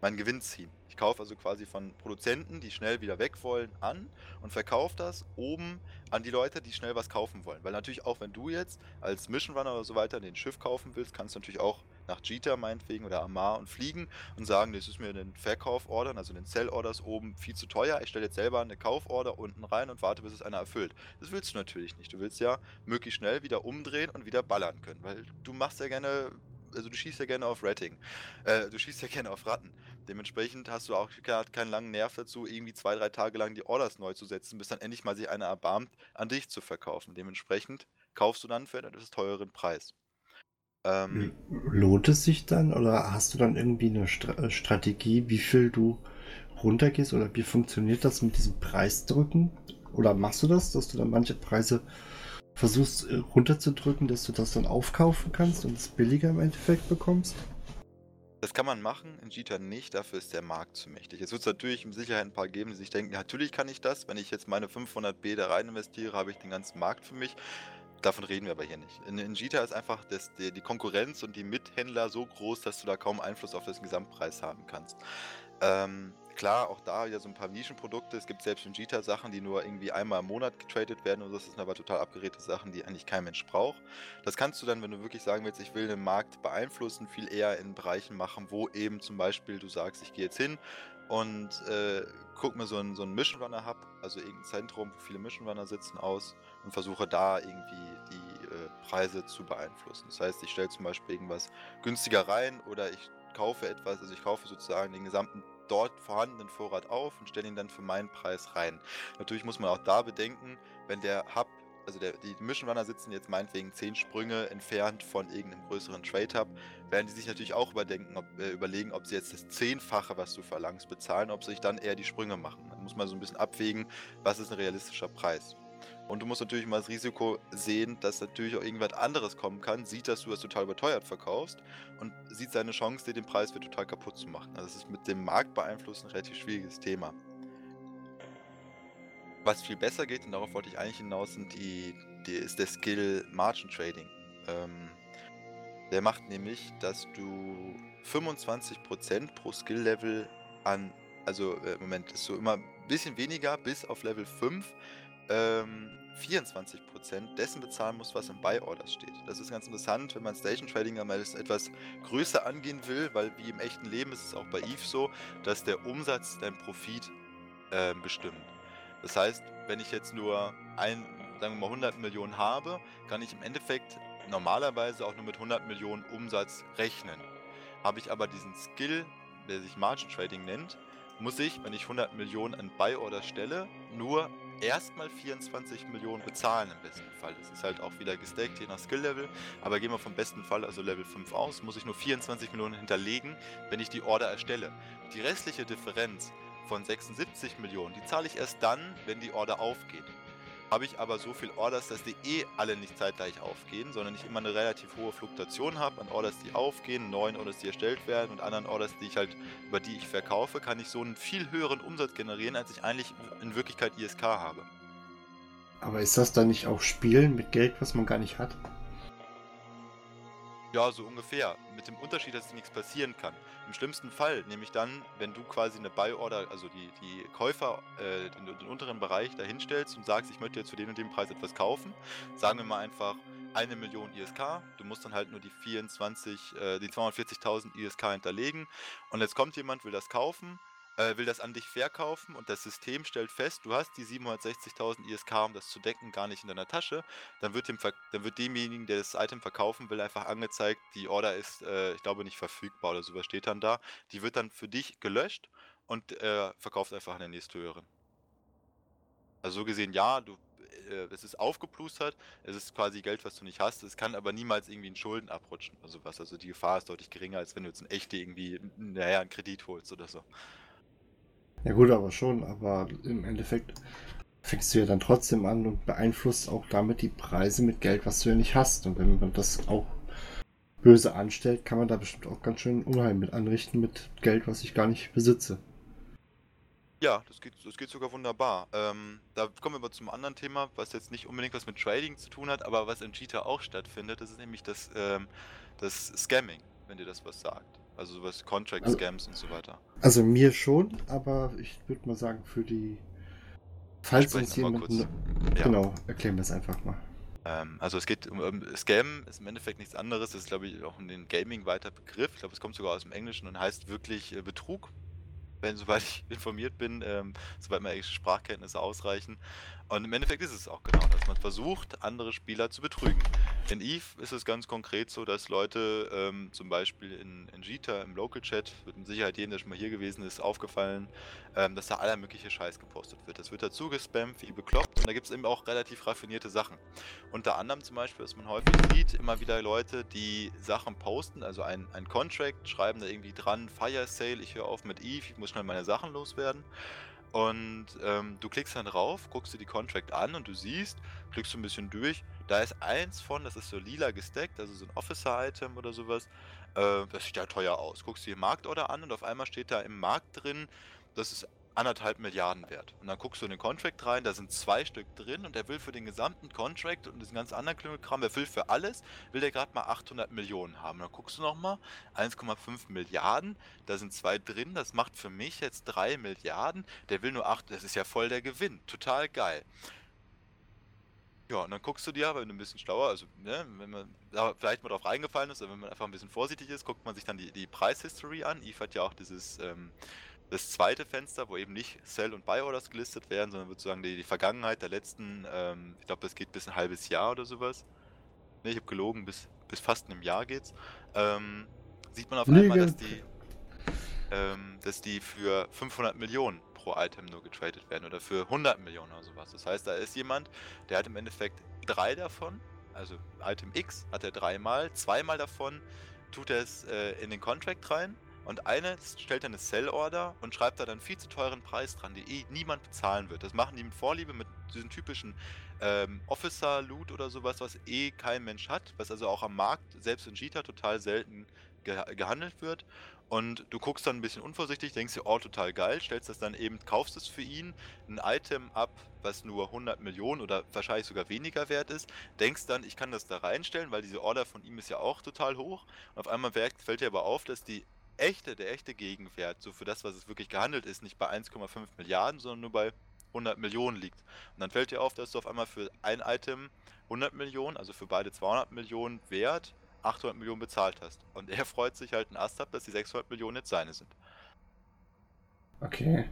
Speaker 2: mein Gewinn ziehen. Ich kaufe also quasi von Produzenten, die schnell wieder weg wollen, an und verkaufe das oben an die Leute, die schnell was kaufen wollen. Weil natürlich auch, wenn du jetzt als Mission Runner oder so weiter ein Schiff kaufen willst, kannst du natürlich auch nach Jita meinetwegen oder Amar und fliegen und sagen, das ist mir den Verkaufordern, also den Sell-Orders oben viel zu teuer. Ich stelle jetzt selber eine Kauforder unten rein und warte, bis es einer erfüllt. Das willst du natürlich nicht. Du willst ja möglichst schnell wieder umdrehen und wieder ballern können, weil du machst ja gerne also du schießt ja gerne auf Ratting. Äh, du schießt ja gerne auf Ratten. Dementsprechend hast du auch keinen langen Nerv dazu, irgendwie zwei, drei Tage lang die Orders neu zu setzen, bis dann endlich mal sich einer erbarmt, an dich zu verkaufen. Dementsprechend kaufst du dann für einen etwas teureren Preis.
Speaker 1: Ähm, Lohnt es sich dann oder hast du dann irgendwie eine St äh, Strategie, wie viel du runtergehst oder wie funktioniert das mit diesem Preisdrücken? Oder machst du das, dass du dann manche Preise versuchst äh, runterzudrücken, dass du das dann aufkaufen kannst und es billiger im Endeffekt bekommst?
Speaker 2: Das kann man machen, in Jita nicht, dafür ist der Markt zu mächtig. Es wird natürlich mit Sicherheit ein paar geben, die sich denken, natürlich kann ich das, wenn ich jetzt meine 500b da rein investiere, habe ich den ganzen Markt für mich. Davon reden wir aber hier nicht. In, in Jita ist einfach das, die, die, Konkurrenz und die Mithändler so groß, dass du da kaum Einfluss auf den Gesamtpreis haben kannst. Ähm, klar, auch da ja so ein paar Nischenprodukte. Es gibt selbst in Jita Sachen, die nur irgendwie einmal im Monat getradet werden und das sind aber total abgeredete Sachen, die eigentlich kein Mensch braucht. Das kannst du dann, wenn du wirklich sagen willst, ich will den Markt beeinflussen, viel eher in Bereichen machen, wo eben zum Beispiel du sagst, ich gehe jetzt hin und äh, guck mir so einen, so einen Mission Runner Hub, also irgendein Zentrum, wo viele Mission Runner sitzen, aus und versuche da irgendwie die äh, Preise zu beeinflussen. Das heißt, ich stelle zum Beispiel irgendwas günstiger rein oder ich kaufe etwas, also ich kaufe sozusagen den gesamten dort vorhandenen Vorrat auf und stelle ihn dann für meinen Preis rein. Natürlich muss man auch da bedenken, wenn der Hub also der, die Mission Runner sitzen jetzt meinetwegen zehn Sprünge entfernt von irgendeinem größeren Trade Hub, werden die sich natürlich auch überdenken, ob, äh, überlegen, ob sie jetzt das Zehnfache, was du verlangst, bezahlen, ob sie sich dann eher die Sprünge machen. Dann muss man so ein bisschen abwägen, was ist ein realistischer Preis. Und du musst natürlich mal das Risiko sehen, dass natürlich auch irgendwas anderes kommen kann, sieht, dass du es total überteuert verkaufst und sieht seine Chance, dir den Preis für total kaputt zu machen. Also das ist mit dem Markt beeinflussen ein relativ schwieriges Thema. Was viel besser geht, und darauf wollte ich eigentlich hinaus, sind die, die ist der Skill Margin Trading. Ähm, der macht nämlich, dass du 25% pro Skill-Level an, also äh, Moment, ist so immer ein bisschen weniger bis auf Level 5, ähm, 24% dessen bezahlen musst, was im Buy-Orders steht. Das ist ganz interessant, wenn man Station Trading einmal etwas größer angehen will, weil wie im echten Leben ist es auch bei Eve so, dass der Umsatz dein Profit äh, bestimmt. Das heißt, wenn ich jetzt nur ein, sagen wir mal 100 Millionen habe, kann ich im Endeffekt normalerweise auch nur mit 100 Millionen Umsatz rechnen. Habe ich aber diesen Skill, der sich Margin Trading nennt, muss ich, wenn ich 100 Millionen an Buy Order stelle, nur erstmal 24 Millionen bezahlen im besten Fall. Das ist halt auch wieder gestackt, je nach Skill-Level. Aber gehen wir vom besten Fall, also Level 5 aus, muss ich nur 24 Millionen hinterlegen, wenn ich die Order erstelle. Die restliche Differenz von 76 Millionen, die zahle ich erst dann, wenn die Order aufgeht. Habe ich aber so viel Orders, dass die eh alle nicht zeitgleich aufgehen, sondern ich immer eine relativ hohe Fluktuation habe an Orders, die aufgehen, neuen Orders, die erstellt werden und anderen Orders, die ich halt, über die ich verkaufe, kann ich so einen viel höheren Umsatz generieren, als ich eigentlich in Wirklichkeit ISK habe.
Speaker 1: Aber ist das dann nicht auch Spielen mit Geld, was man gar nicht hat?
Speaker 2: Ja, so ungefähr. Mit dem Unterschied, dass nichts passieren kann. Im schlimmsten Fall, nämlich dann, wenn du quasi eine Buy-Order, also die, die Käufer, äh, den, den, unteren Bereich dahinstellst und sagst, ich möchte jetzt für den und den Preis etwas kaufen, sagen wir mal einfach eine Million ISK, du musst dann halt nur die 24, äh, die 240.000 ISK hinterlegen und jetzt kommt jemand, will das kaufen, äh, will das an dich verkaufen und das System stellt fest, du hast die 760.000 ISK, um das zu decken, gar nicht in deiner Tasche, dann wird, dem dann wird demjenigen, der das Item verkaufen will, einfach angezeigt, die Order ist, äh, ich glaube, nicht verfügbar oder sowas steht dann da. Die wird dann für dich gelöscht und äh, verkauft einfach an den nächsthöheren. Also so gesehen, ja, du, äh, es ist aufgeplustert, es ist quasi Geld, was du nicht hast, es kann aber niemals irgendwie in Schulden abrutschen oder sowas. Also die Gefahr ist deutlich geringer, als wenn du jetzt ein echte irgendwie, naja, einen Kredit holst oder so.
Speaker 1: Ja gut, aber schon, aber im Endeffekt fängst du ja dann trotzdem an und beeinflusst auch damit die Preise mit Geld, was du ja nicht hast. Und wenn man das auch böse anstellt, kann man da bestimmt auch ganz schön Unheil mit anrichten mit Geld, was ich gar nicht besitze.
Speaker 2: Ja, das geht, das geht sogar wunderbar. Ähm, da kommen wir aber zum anderen Thema, was jetzt nicht unbedingt was mit Trading zu tun hat, aber was in Cheetah auch stattfindet. Das ist nämlich das, ähm, das Scamming, wenn dir das was sagt. Also sowas Contract also Scams und so weiter.
Speaker 1: Also mir schon, aber ich würde mal sagen, für die. Falls uns jemand. Ja. Genau, erklären wir es einfach mal.
Speaker 2: Ähm, also es geht um, um Scam, ist im Endeffekt nichts anderes. Das ist, glaube ich, auch in den Gaming weiter Begriff. Ich glaube, es kommt sogar aus dem Englischen und heißt wirklich äh, Betrug. Wenn, *laughs* soweit ich informiert bin, ähm, soweit meine Sprachkenntnisse ausreichen. Und im Endeffekt ist es auch genau das. Man versucht, andere Spieler zu betrügen. In Eve ist es ganz konkret so, dass Leute ähm, zum Beispiel in, in Jita im Local Chat, wird mit Sicherheit jedem, der schon mal hier gewesen ist, aufgefallen, ähm, dass da aller mögliche Scheiß gepostet wird. Das wird dazu gespammt wie bekloppt und da gibt es eben auch relativ raffinierte Sachen. Unter anderem zum Beispiel, was man häufig sieht, immer wieder Leute, die Sachen posten, also ein, ein Contract, schreiben da irgendwie dran, Fire Sale, ich höre auf mit Eve, ich muss schnell meine Sachen loswerden. Und ähm, du klickst dann drauf, guckst dir die Contract an und du siehst, klickst du ein bisschen durch, da ist eins von, das ist so lila gesteckt, also so ein Officer-Item oder sowas, äh, das sieht ja teuer aus. Guckst dir die Marktorder an und auf einmal steht da im Markt drin, das ist anderthalb Milliarden wert. Und dann guckst du in den Contract rein, da sind zwei Stück drin und der will für den gesamten Contract und diesen ganzen anderen Kram, der will für alles, will der gerade mal 800 Millionen haben. dann guckst du nochmal, 1,5 Milliarden, da sind zwei drin, das macht für mich jetzt 3 Milliarden, der will nur 8, das ist ja voll der Gewinn, total geil. Ja, und dann guckst du dir, wenn du ein bisschen schlauer, also ne, wenn man da vielleicht mal drauf reingefallen ist, oder wenn man einfach ein bisschen vorsichtig ist, guckt man sich dann die, die Preishistory an. Eve hat ja auch dieses ähm, das zweite Fenster, wo eben nicht Sell- und Buy-Orders gelistet werden, sondern sozusagen die, die Vergangenheit der letzten, ähm, ich glaube, das geht bis ein halbes Jahr oder sowas. Ne, ich habe gelogen, bis, bis fast einem Jahr geht's. Ähm, sieht man auf einmal, dass die, ähm, dass die für 500 Millionen pro Item nur getradet werden oder für 100 Millionen oder sowas. Das heißt, da ist jemand, der hat im Endeffekt drei davon, also Item X hat er dreimal, zweimal davon tut er es äh, in den Contract rein und eine stellt dann eine Sell-Order und schreibt da dann viel zu teuren Preis dran, die eh niemand bezahlen wird. Das machen die mit Vorliebe mit diesen typischen ähm, Officer-Loot oder sowas, was eh kein Mensch hat, was also auch am Markt, selbst in Jita, total selten ge gehandelt wird. Und du guckst dann ein bisschen unvorsichtig, denkst dir, oh, total geil, stellst das dann eben, kaufst es für ihn, ein Item ab, was nur 100 Millionen oder wahrscheinlich sogar weniger wert ist, denkst dann, ich kann das da reinstellen, weil diese Order von ihm ist ja auch total hoch. Und auf einmal fällt dir aber auf, dass die echte, der echte Gegenwert, so für das, was es wirklich gehandelt ist, nicht bei 1,5 Milliarden, sondern nur bei 100 Millionen liegt. Und dann fällt dir auf, dass du auf einmal für ein Item 100 Millionen, also für beide 200 Millionen Wert, 800 Millionen bezahlt hast. Und er freut sich halt ein Ast ab, dass die 600 Millionen jetzt seine sind.
Speaker 1: Okay.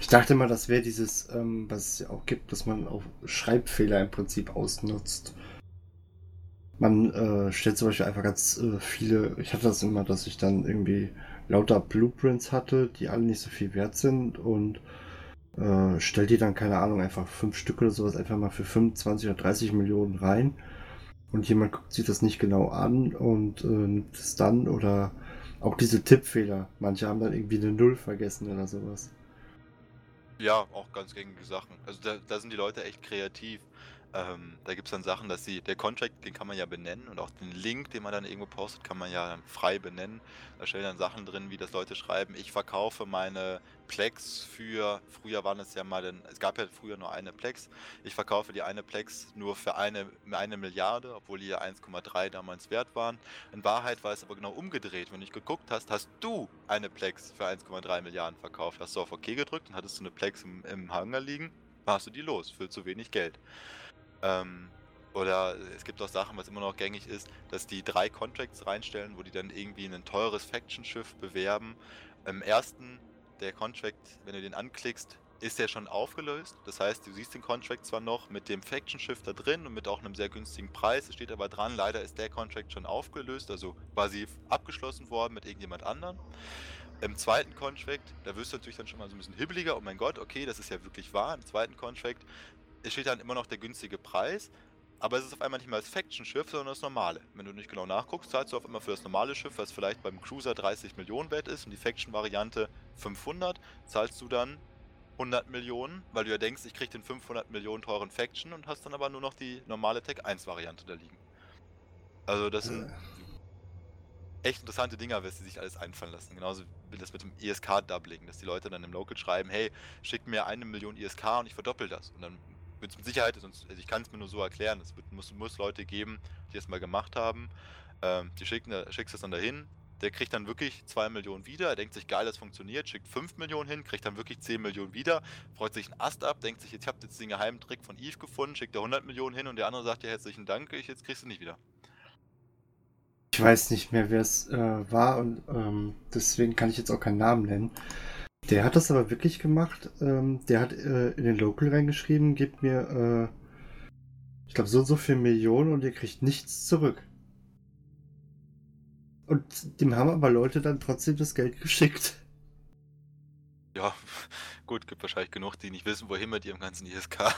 Speaker 1: Ich dachte mal, das wäre dieses, ähm, was es ja auch gibt, dass man auch Schreibfehler im Prinzip ausnutzt. Man äh, stellt zum Beispiel einfach ganz äh, viele, ich hatte das immer, dass ich dann irgendwie lauter Blueprints hatte, die alle nicht so viel wert sind und äh, stellt die dann, keine Ahnung, einfach fünf Stück oder sowas einfach mal für 25 oder 30 Millionen rein und jemand guckt sich das nicht genau an und äh, nimmt es dann oder auch diese Tippfehler. Manche haben dann irgendwie eine Null vergessen oder sowas.
Speaker 2: Ja, auch ganz gängige Sachen. Also da, da sind die Leute echt kreativ. Ähm, da gibt es dann Sachen, dass sie, der Contract, den kann man ja benennen und auch den Link, den man dann irgendwo postet, kann man ja dann frei benennen. Da stehen dann Sachen drin, wie das Leute schreiben, ich verkaufe meine Plex für, früher waren es ja mal, denn, es gab ja früher nur eine Plex, ich verkaufe die eine Plex nur für eine, eine Milliarde, obwohl die ja 1,3 damals wert waren. In Wahrheit war es aber genau umgedreht. Wenn du geguckt hast, hast du eine Plex für 1,3 Milliarden verkauft. Hast du auf OK gedrückt und hattest du eine Plex im, im Hangar liegen, warst du die los für zu wenig Geld. Ähm, oder es gibt auch Sachen, was immer noch gängig ist, dass die drei Contracts reinstellen, wo die dann irgendwie ein teures Faction-Schiff bewerben. Im ersten der Contract, wenn du den anklickst, ist der schon aufgelöst. Das heißt, du siehst den Contract zwar noch mit dem Faction Shifter drin und mit auch einem sehr günstigen Preis. Es steht aber dran, leider ist der Contract schon aufgelöst, also quasi abgeschlossen worden mit irgendjemand anderem. Im zweiten Contract, da wirst du natürlich dann schon mal so ein bisschen hibbeliger. Oh mein Gott, okay, das ist ja wirklich wahr. Im zweiten Contract steht dann immer noch der günstige Preis. Aber es ist auf einmal nicht mehr das Faction-Schiff, sondern das normale. Wenn du nicht genau nachguckst, zahlst du auf einmal für das normale Schiff, was vielleicht beim Cruiser 30 Millionen wert ist und die Faction-Variante 500, zahlst du dann 100 Millionen, weil du ja denkst, ich krieg den 500 Millionen teuren Faction und hast dann aber nur noch die normale Tech 1 Variante da liegen. Also das sind äh. echt interessante Dinger, was sie sich alles einfallen lassen. Genauso wie das mit dem ISK-Doubling, dass die Leute dann im Local schreiben, hey, schick mir eine Million ISK und ich verdoppel das. Und dann es mit Sicherheit, sonst, also ich kann es mir nur so erklären, es wird, muss, muss Leute geben, die es mal gemacht haben. Ähm, die schicken, schickst es dann dahin, der kriegt dann wirklich 2 Millionen wieder, er denkt sich, geil, das funktioniert, schickt 5 Millionen hin, kriegt dann wirklich 10 Millionen wieder, freut sich einen Ast ab, denkt sich, jetzt habt jetzt den geheimen Trick von Eve gefunden, schickt er 100 Millionen hin und der andere sagt ja herzlichen Dank, ich, jetzt kriegst du nicht wieder.
Speaker 1: Ich weiß nicht mehr, wer es äh, war und ähm, deswegen kann ich jetzt auch keinen Namen nennen. Der hat das aber wirklich gemacht. Ähm, der hat äh, in den Local reingeschrieben, gebt mir, äh, ich glaube, so und so viel Millionen und ihr kriegt nichts zurück. Und dem haben aber Leute dann trotzdem das Geld geschickt. *laughs*
Speaker 2: Ja, gut, gibt wahrscheinlich genug, die nicht wissen, wohin mit ihrem ganzen ISK.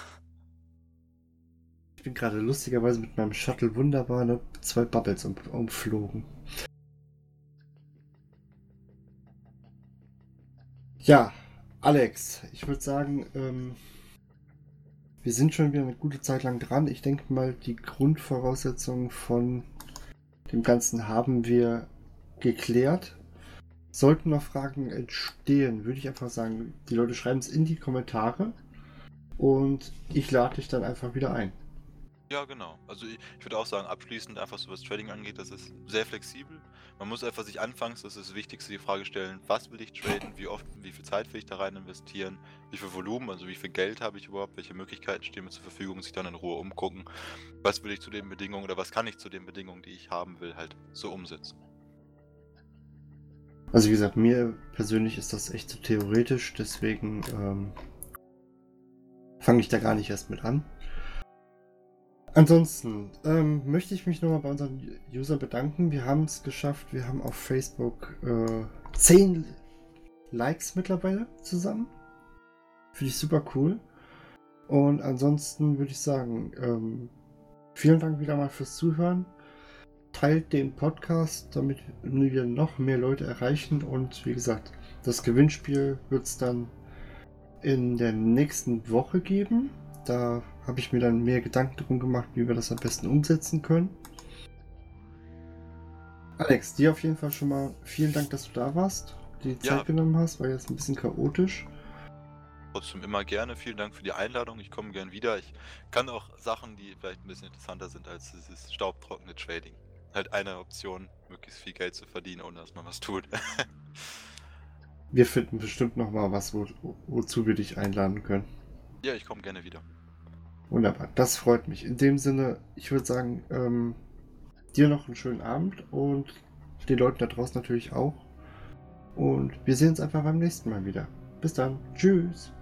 Speaker 1: Ich bin gerade lustigerweise mit meinem Shuttle wunderbar ne, zwei Bubbles um, umflogen. Ja, Alex, ich würde sagen, ähm, wir sind schon wieder eine gute Zeit lang dran. Ich denke mal, die Grundvoraussetzungen von dem Ganzen haben wir geklärt. Sollten noch Fragen entstehen, würde ich einfach sagen, die Leute schreiben es in die Kommentare und ich lade dich dann einfach wieder ein.
Speaker 2: Ja, genau. Also ich, ich würde auch sagen, abschließend einfach so was Trading angeht, das ist sehr flexibel. Man muss einfach sich anfangs, das ist das Wichtigste, die Frage stellen, was will ich traden, wie oft, wie viel Zeit will ich da rein investieren, wie viel Volumen, also wie viel Geld habe ich überhaupt, welche Möglichkeiten stehen mir zur Verfügung, sich dann in Ruhe umgucken, was will ich zu den Bedingungen oder was kann ich zu den Bedingungen, die ich haben will, halt so umsetzen.
Speaker 1: Also wie gesagt, mir persönlich ist das echt zu so theoretisch, deswegen ähm, fange ich da gar nicht erst mit an. Ansonsten ähm, möchte ich mich nochmal bei unseren User bedanken. Wir haben es geschafft. Wir haben auf Facebook äh, 10 Likes mittlerweile zusammen. Finde ich super cool. Und ansonsten würde ich sagen, ähm, vielen Dank wieder mal fürs Zuhören. Teilt den Podcast, damit wir noch mehr Leute erreichen. Und wie gesagt, das Gewinnspiel wird es dann in der nächsten Woche geben. Da habe ich mir dann mehr Gedanken darum gemacht, wie wir das am besten umsetzen können. Alex, dir auf jeden Fall schon mal vielen Dank, dass du da warst, die Zeit ja. genommen hast, war jetzt ein bisschen chaotisch.
Speaker 2: Trotzdem immer gerne. Vielen Dank für die Einladung. Ich komme gern wieder. Ich kann auch Sachen, die vielleicht ein bisschen interessanter sind als dieses staubtrockene Trading. Halt eine Option, möglichst viel Geld zu verdienen, ohne dass man was tut.
Speaker 1: wir finden bestimmt noch mal was, wo, wozu wir dich einladen können.
Speaker 2: Ja, ich komme gerne wieder.
Speaker 1: Wunderbar, das freut mich. In dem Sinne, ich würde sagen, ähm, dir noch einen schönen Abend und den Leuten da draußen natürlich auch. Und wir sehen uns einfach beim nächsten Mal wieder. Bis dann. Tschüss.